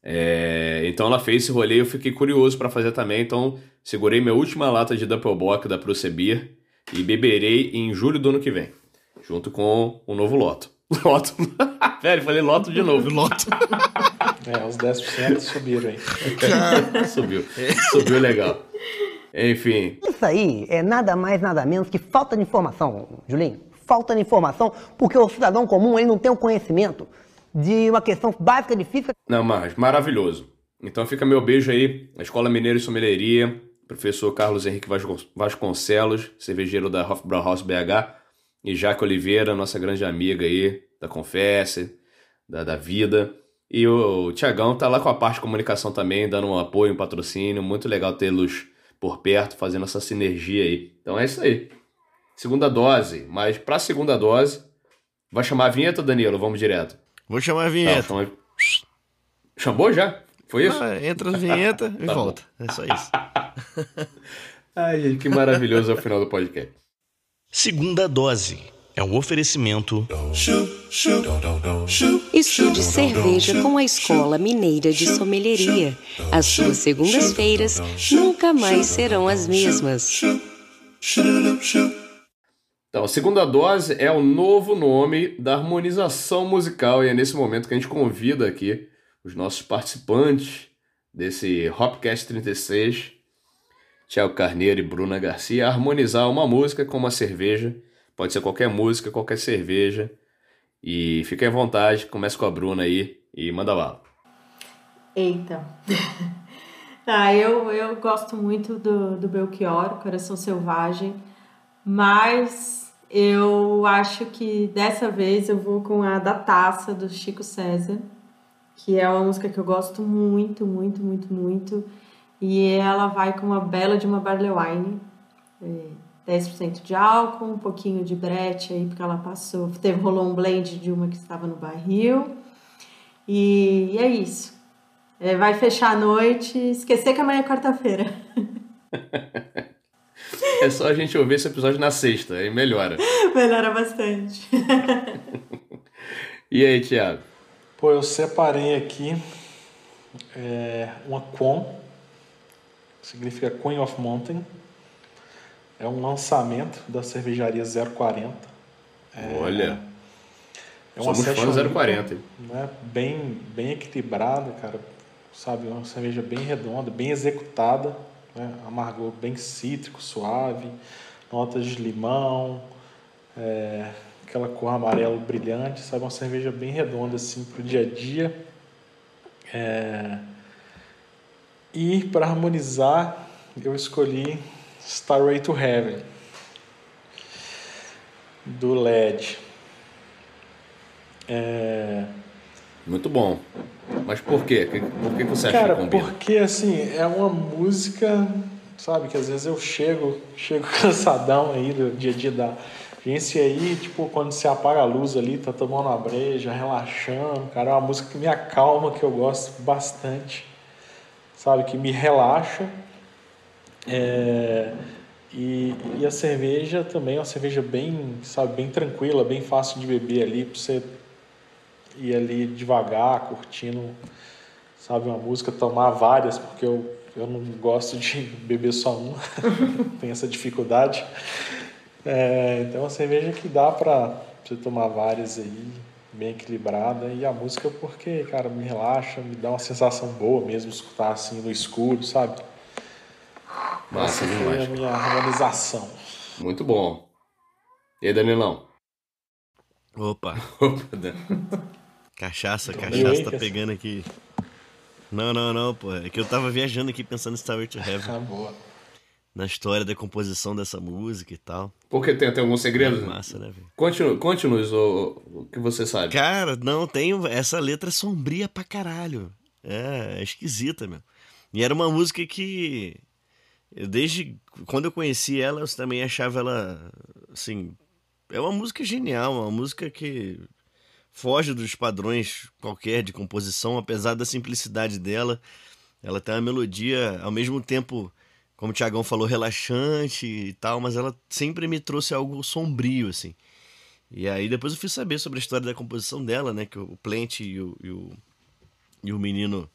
É, então ela fez esse rolê, eu fiquei curioso para fazer também, então segurei minha última lata de Doppelbock da Procebir e beberei em julho do ano que vem, junto com o novo loto. Loto. Velho, falei loto de novo. Loto. É, os 10% subiram aí. Subiu. Subiu legal. Enfim. Isso aí é nada mais, nada menos que falta de informação, Julinho. Falta de informação, porque o cidadão comum ele não tem o conhecimento de uma questão básica de física. Não, mas maravilhoso. Então fica meu beijo aí, a Escola Mineira de Sommelieria, professor Carlos Henrique Vasconcelos, cervejeiro da Hofbrauhaus BH, e Jaque Oliveira, nossa grande amiga aí da Confesse, da, da Vida. E o, o Tiagão tá lá com a parte de comunicação também, dando um apoio, um patrocínio. Muito legal tê-los por perto, fazendo essa sinergia aí. Então é isso aí. Segunda dose, mas pra segunda dose, vai chamar a vinheta, Danilo? Vamos direto. Vou chamar a vinheta. chama... Chamou já? Foi isso? Ah, entra a vinheta e tá volta. Bom. É só isso. Ai, gente, que maravilhoso é o final do podcast. Segunda dose é um oferecimento. Estude cerveja com a Escola Mineira de Sommelieria. As suas segundas-feiras nunca mais serão as mesmas. Então, a segunda dose é o novo nome da harmonização musical e é nesse momento que a gente convida aqui os nossos participantes desse Hopcast 36, Tiago Carneiro e Bruna Garcia, a harmonizar uma música com uma cerveja Pode ser qualquer música, qualquer cerveja. E fique à vontade, comece com a Bruna aí e manda bala. Eita. ah, eu, eu gosto muito do, do Belchior, Coração Selvagem, mas eu acho que dessa vez eu vou com a da Taça, do Chico César, que é uma música que eu gosto muito, muito, muito, muito. E ela vai com uma bela de uma Barley Wine. É 10% de álcool, um pouquinho de brete aí, porque ela passou, teve, rolou um blend de uma que estava no barril. E, e é isso. É, vai fechar a noite, esquecer que amanhã é quarta-feira. é só a gente ouvir esse episódio na sexta, aí melhora. Melhora bastante. e aí, Thiago? Pô, eu separei aqui é, uma Quon, significa Queen of Mountain. É um lançamento da cervejaria 040. É, Olha. É uma Somos fãs session 040. Né, bem, bem equilibrada, cara. Sabe, uma cerveja bem redonda, bem executada. Né, amargor bem cítrico, suave. Notas de limão. é, aquela cor amarelo brilhante. Sabe, uma cerveja bem redonda, assim, pro dia a dia. É, e para harmonizar, eu escolhi Starway to Heaven do LED. É, Muito bom. Mas por quê? Por que você acha Cara, que combina? porque assim, é uma música, sabe, que às vezes eu chego, chego cansadão aí do dia a dia da agência e aí, tipo, quando você apaga a luz ali, tá tomando uma breja, relaxando, cara, é uma música que me acalma, que eu gosto bastante, sabe, que me relaxa. É, e, e a cerveja também é uma cerveja bem, sabe, bem tranquila, bem fácil de beber ali, pra você ir ali devagar, curtindo, sabe, uma música, tomar várias, porque eu, eu não gosto de beber só uma, tenho essa dificuldade. É, então é uma cerveja que dá pra você tomar várias aí, bem equilibrada, e a música porque, cara, me relaxa, me dá uma sensação boa mesmo escutar assim no escuro, sabe? Massa Essa foi a minha harmonização. Muito bom. E aí, Danilão? Opa. Opa, Dan. Cachaça, Então, cachaça tá pegando aqui. Não, não, não, pô. É que eu tava viajando aqui pensando em Starway to Heaven. Ah, boa. Na história da composição dessa música e tal. Porque tem, tem algum segredo? É massa, né, velho? Conte-nos o, o que você sabe. Cara, não, tem. Essa letra é sombria pra caralho. É, é esquisita, meu. E era uma música que. eu Desde quando eu conheci ela, eu também achava ela. Assim. É uma música genial, uma música que foge dos padrões qualquer de composição, apesar da simplicidade dela. Ela tem uma melodia, ao mesmo tempo, como o Tiagão falou, relaxante e tal, mas ela sempre me trouxe algo sombrio, assim. E aí depois eu fui saber sobre a história da composição dela, né? Que o Plant e o, e o, e o menino,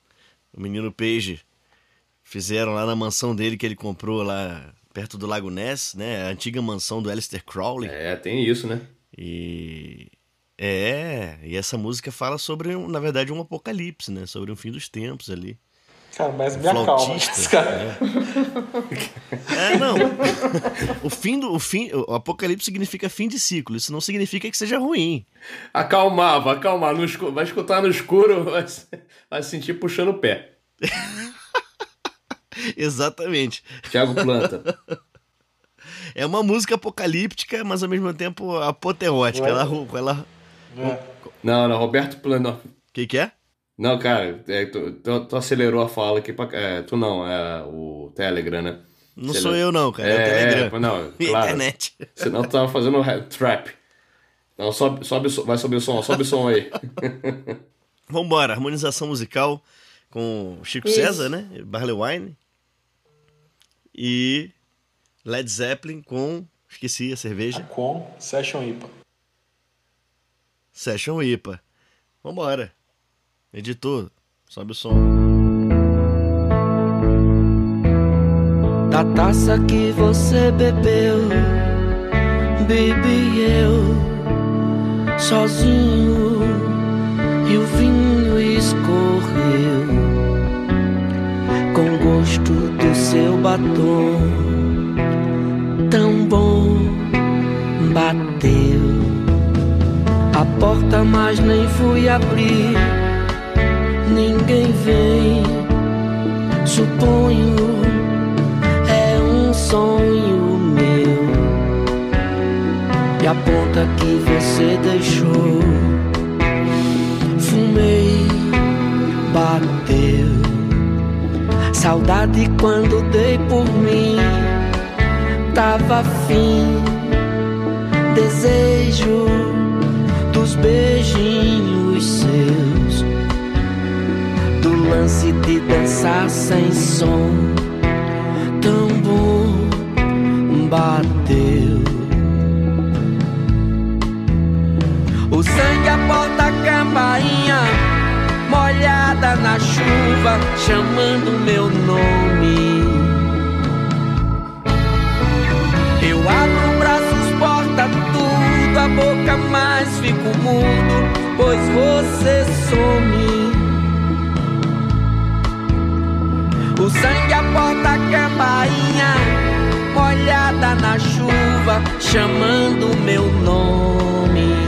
o menino Page fizeram lá na mansão dele que ele comprou lá perto do Lago Ness, né? A antiga mansão do Alistair Crowley. É, tem isso, né? E é, e essa música fala sobre, um- na verdade, um apocalipse, né? Sobre um fim dos tempos ali. Cara, mas me acalma. flautista, esse cara. É, não. o fim do o fim, o apocalipse significa fim de ciclo. Isso não significa que seja ruim. Acalmar, vai acalmar. No escu- vai escutar no escuro, vai, se- vai se sentir puxando o pé. Exatamente. Thiago Planta. É uma música apocalíptica, mas ao mesmo tempo apoteótica. Ué? Ela, ela... Não, não, Roberto Planta. O que, que é? Não, cara, é, tu, tu- tu acelerou a fala aqui. Pra, é, tu não, é o Telegram, né? Não Acelerou. sou eu não, cara, é o Telegram. É, não, E claro. internet. Senão tu tava fazendo ra- trap. Não, sobe, sobe, o som- vai subir o som, sobe o som aí. Vambora, harmonização musical com Chico Isso. César, né? Barley Wine. E Led Zeppelin com. Esqueci a cerveja. Com Session IPA. Session IPA. Vambora. Editor, sobe o som. Da taça que você bebeu, bebi eu sozinho e o vinho escorreu com gosto do seu batom tão bom bateu a porta mas nem fui abrir. Ninguém vem. Suponho é um sonho meu. E a ponta que você deixou. Fumei bateu. Saudade quando dei por mim. Tava fim desejo dos beijinhos seus do lance de dançar sem som tão bom bateu. O sangue aponta a campainha chuva chamando meu nome. Eu abro braços, porta tudo, a boca mais fico mudo, pois você some. O sangue a porta campainha, molhada na chuva, chamando meu nome.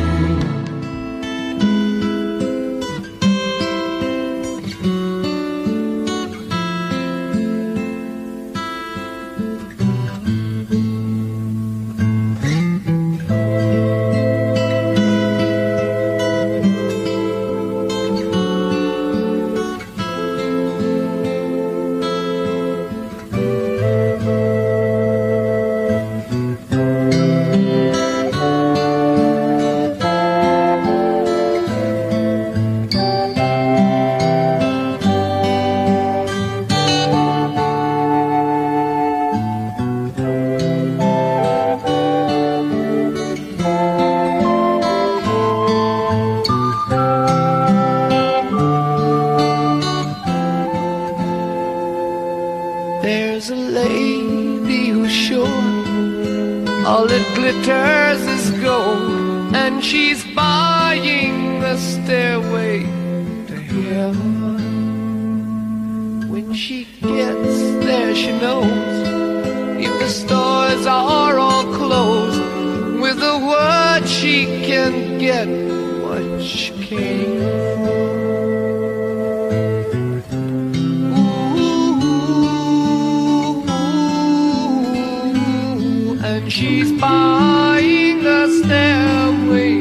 She's buying a stairway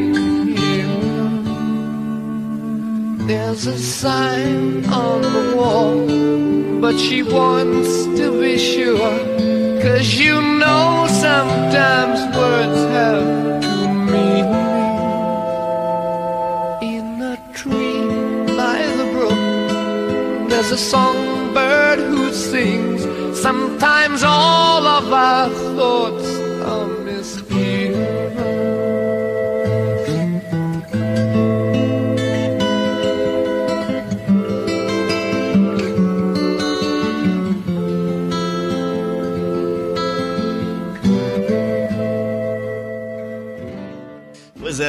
here. There's a sign on the wall, but she wants to be sure. Cause you know sometimes words have two meanings. In a tree by the brook, there's a songbird who sings. Sometimes all of our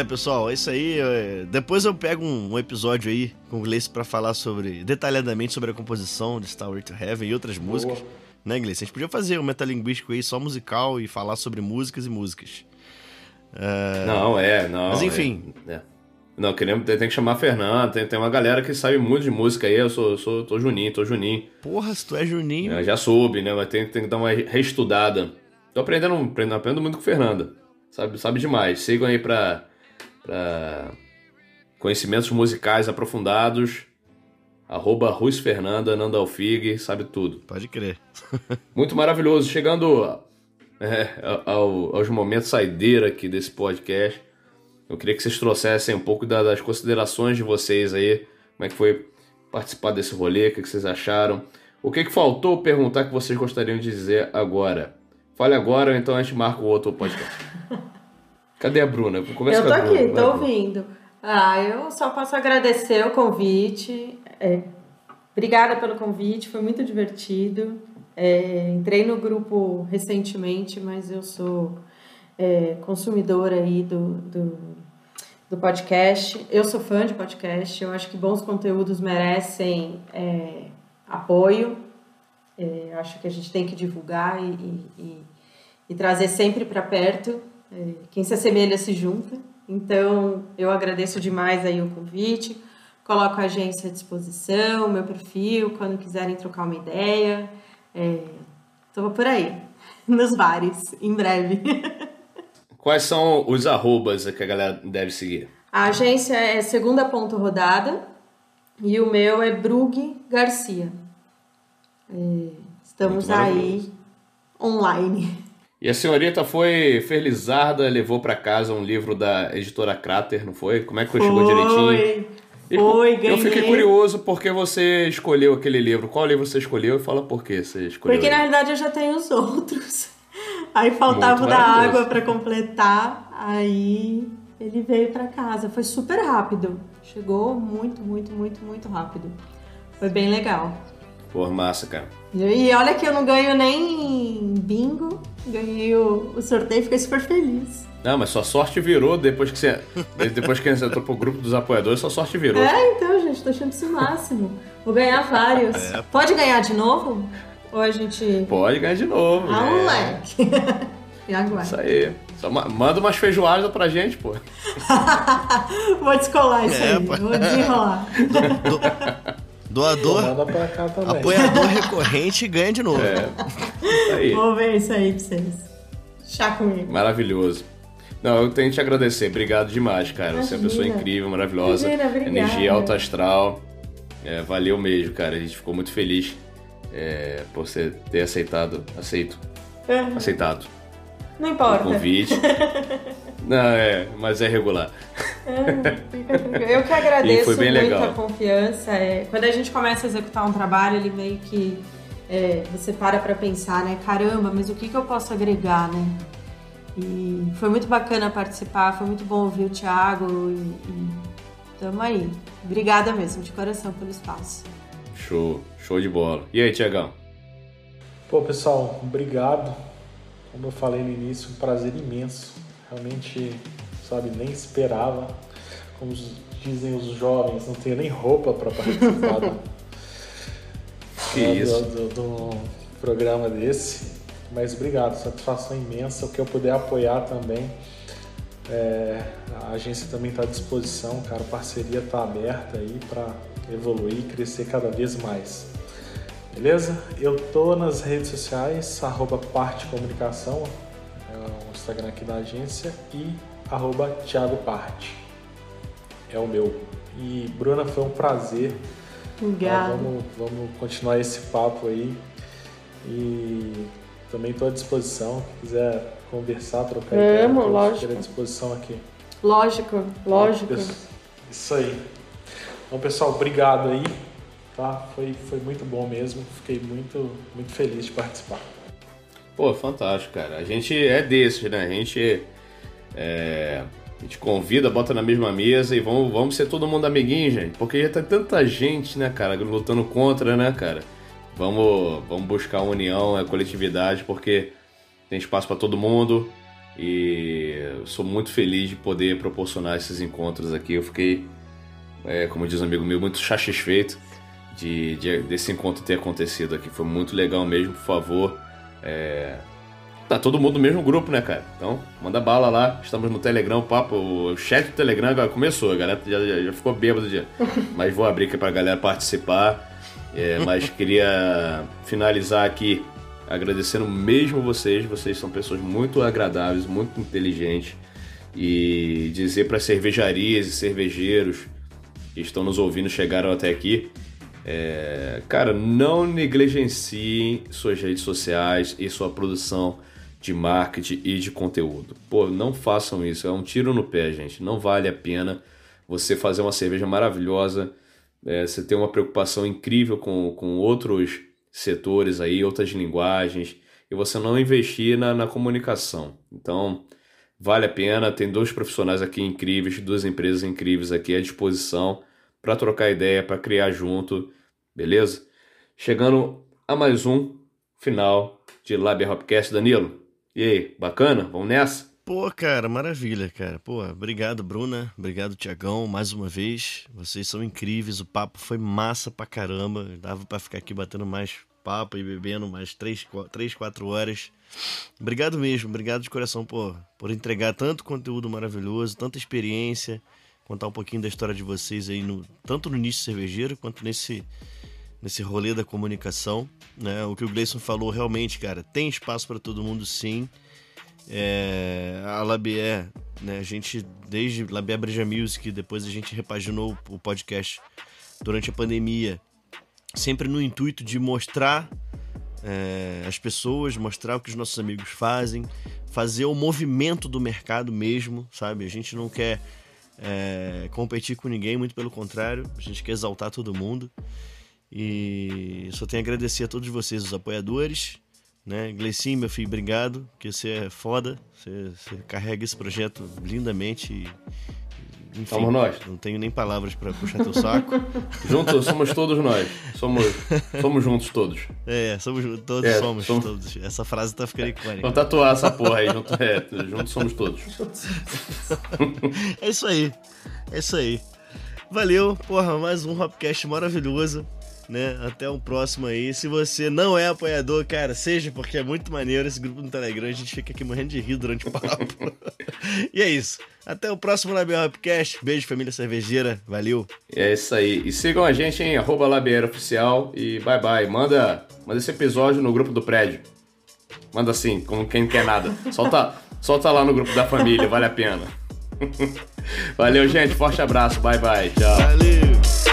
é, pessoal, é isso aí. é, Depois eu pego um, um episódio aí com o Gleice pra falar sobre detalhadamente sobre a composição de Starway to Heaven e outras músicas. Né, Gleice? A gente podia fazer um metalinguístico aí só musical e falar sobre músicas e músicas. É, Não, é, não. Mas enfim. É, é. Não, queremos, tem, tem que chamar a Fernanda, tem, tem uma galera que sabe muito de música aí, eu sou, sou tô Juninho, tô Juninho. Porra, se tu é Juninho. Eu já soube, né? Mas tem, tem que dar uma reestudada. Tô aprendendo, aprendendo, aprendo muito com Fernanda. Sabe, sabe demais. Sigam aí pra, pra conhecimentos musicais aprofundados. Arroba Ruiz Fernanda, Nanda Alfig, sabe tudo. Pode crer. Muito maravilhoso. Chegando é, ao- aos momentos saideira aqui desse podcast. Eu queria que vocês trouxessem um pouco da- das considerações de vocês aí. Como é que foi participar desse rolê, o que, que vocês acharam. O que, que faltou perguntar que vocês gostariam de dizer agora? Fale agora ou então a gente marca o outro podcast. Cadê a Bruna? Eu tô Bruna. aqui, vai, tô Bruna. ouvindo. Ah, eu só posso agradecer o convite. É, obrigada pelo convite, foi muito divertido. É, entrei no grupo recentemente, mas eu sou é, consumidora aí do, do, do podcast. Eu sou fã de podcast, eu acho que bons conteúdos merecem é, apoio. É, acho que a gente tem que divulgar e, e- e- e trazer sempre para perto. É, quem se assemelha se junta. Então, eu agradeço demais aí o convite. Coloco a agência à disposição, meu perfil, quando quiserem trocar uma ideia. Estou por aí, nos bares, em breve. Quais são os arrobas que a galera deve seguir? A agência é Segunda Ponto Rodada e o meu é Brug Garcia. É, estamos aí online. E a senhorita foi felizarda, levou pra casa um livro da editora Crater, não foi? Como é que foi? Chegou direitinho? E Foi, Eu ganhei. fiquei curioso porque você escolheu aquele livro. Qual livro você escolheu? E fala por que você escolheu. Porque ele. na verdade eu já tenho os outros. Aí faltava da água para completar, aí ele veio para casa. Foi super rápido. Chegou muito, muito, muito, muito rápido. Foi bem legal. Pô, massa, cara. E olha que eu não ganho nem bingo, ganhei o, o sorteio e fiquei super feliz. Não, mas sua sorte virou depois que você. depois que você entrou pro grupo dos apoiadores, sua sorte virou. É, então, gente, tô achando isso o máximo. Vou ganhar vários. É. Pode ganhar de novo? Ou a gente. Pode ganhar de novo. Ah, é. moleque. e agora? Isso aí. Só ma- manda umas feijoadas pra gente, pô. Vou descolar isso É, aí, pô. vou desenrolar. Doador, Manda pra cá também. apoiador recorrente ganha de novo. É. Isso aí. Vou ver isso aí pra vocês. Chá comigo. Maravilhoso. Não, eu tenho que te agradecer. Obrigado demais, cara. Você é uma pessoa Imagina. incrível, maravilhosa. Imagina. Energia alta astral. É, valeu mesmo, cara. A gente ficou muito feliz é, por você ter aceitado. Aceito. Uhum. Aceitado. Não O importa. convite. Não, é, mas é regular. É. Eu que agradeço E foi bem muito legal. a confiança. É, quando a gente começa a executar um trabalho, ele meio que é, você para pra pensar, né? Caramba, mas o que, que eu posso agregar, né? E foi muito bacana participar, foi muito bom ouvir o Thiago e, e tamo aí. Obrigada mesmo, de coração, pelo espaço. Show, show de bola. E aí, Tiagão? Pô, pessoal, obrigado. Como eu falei no início, um prazer imenso. Realmente, sabe, nem esperava. Como dizem os jovens, não tenho nem roupa para participar do, Que né, isso. do, do- do programa desse. Mas obrigado, satisfação imensa. O que eu puder apoiar também. É, a agência também está à disposição, cara. A parceria está aberta aí para evoluir e crescer cada vez mais. Beleza? Eu tô nas redes sociais, arroba parte comunicação, o Instagram aqui da agência, e arroba Thiago Parte. É o meu. E Bruna, foi um prazer. Obrigada. Vamos, vamos continuar esse papo aí. E também estou à disposição. Se quiser conversar, trocar ideia, Amo, tô lógico. super à disposição aqui. Lógico, lógico. Isso aí. Então, pessoal, obrigado aí. Tá? Foi, foi muito bom mesmo. Fiquei muito, muito feliz de participar. Pô, fantástico, cara. A gente é desses, né? A gente, é, a gente convida, bota na mesma mesa e vamos, vamos ser todo mundo amiguinho, gente. Porque já tá tanta gente, né, cara, lutando contra, né, cara? Vamos, vamos buscar a união, a coletividade, porque tem espaço para todo mundo e sou muito feliz de poder proporcionar esses encontros aqui. Eu fiquei, é, como diz um amigo meu, muito satisfeito de, de- desse encontro ter acontecido aqui. Foi muito legal mesmo, por favor. É, Tá todo mundo no mesmo grupo, né, cara? Então, manda bala lá. Estamos no Telegram, o papo, o chat do Telegram agora começou, a galera já, já- já ficou bêbado de. Mas vou abrir aqui pra galera participar. É, mas queria finalizar aqui agradecendo mesmo vocês. Vocês são pessoas muito agradáveis, muito inteligentes. E dizer para cervejarias e cervejeiros que estão nos ouvindo, chegaram até aqui. É, cara, não negligenciem suas redes sociais e sua produção de marketing e de conteúdo. Pô, não façam isso, é um tiro no pé, gente. Não vale a pena você fazer uma cerveja maravilhosa, é, você ter uma preocupação incrível com, com outros setores aí, outras linguagens, e você não investir na, na comunicação. Então, vale a pena. Tem dois profissionais aqui incríveis, duas empresas incríveis aqui à disposição para trocar ideia, para criar junto, beleza? Chegando a mais um final de Lab Hopcast, Danilo. E aí, bacana? Vamos nessa? Pô, cara, maravilha, cara. Pô, obrigado, Bruna. Obrigado, Tiagão, mais uma vez. Vocês são incríveis. O papo foi massa pra caramba. Dava pra ficar aqui batendo mais papo e bebendo mais três, qu- três quatro horas. Obrigado mesmo, obrigado de coração por, por entregar tanto conteúdo maravilhoso, tanta experiência, contar um pouquinho da história de vocês aí, no, tanto no nicho cervejeiro quanto nesse, nesse rolê da comunicação. Né? O que o Gleison falou, realmente, cara, tem espaço para todo mundo sim. É, a Labier, né, a gente, desde Labier Breja Music, depois a gente repaginou o podcast durante a pandemia, sempre no intuito de mostrar é, as pessoas, mostrar o que os nossos amigos fazem, fazer o movimento do mercado mesmo, sabe? A gente não quer é, competir com ninguém, muito pelo contrário, a gente quer exaltar todo mundo. E só tenho a agradecer a todos vocês, os apoiadores, né? Gleicinho, meu filho, obrigado, que você é foda, você, você carrega esse projeto lindamente e, enfim, Somos nós. Não tenho nem palavras pra puxar teu saco. Juntos somos todos nós. Somos, somos juntos todos. É, somos todos É, somos, somos- todos. Essa frase tá ficando icônica. Vamos tatuar essa porra aí. Junto, é, juntos somos todos. É isso aí. É isso aí. Valeu, porra, mais um Hopcast maravilhoso, né? Até um próximo aí. Se você não é apoiador, cara, seja, porque é muito maneiro esse grupo no Telegram. A gente fica aqui morrendo de rir durante o papo. e é isso. Até o próximo Label Hopcast. Beijo, família cervejeira. Valeu. É isso aí. E sigam a gente em arroba Oficial e bye bye. Manda, manda esse episódio no grupo do prédio. Manda assim, como quem não quer nada. Solta, solta lá no grupo da família, vale a pena. Valeu, gente. Forte abraço. Bye bye. Tchau. Valeu.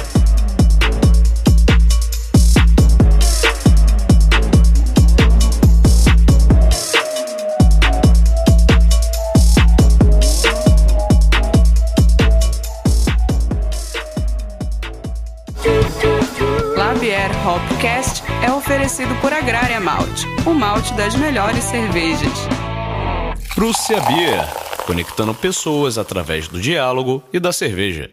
Oferecido por Agrária Malte, o malte das melhores cervejas. Prússia Beer, conectando pessoas através do diálogo e da cerveja.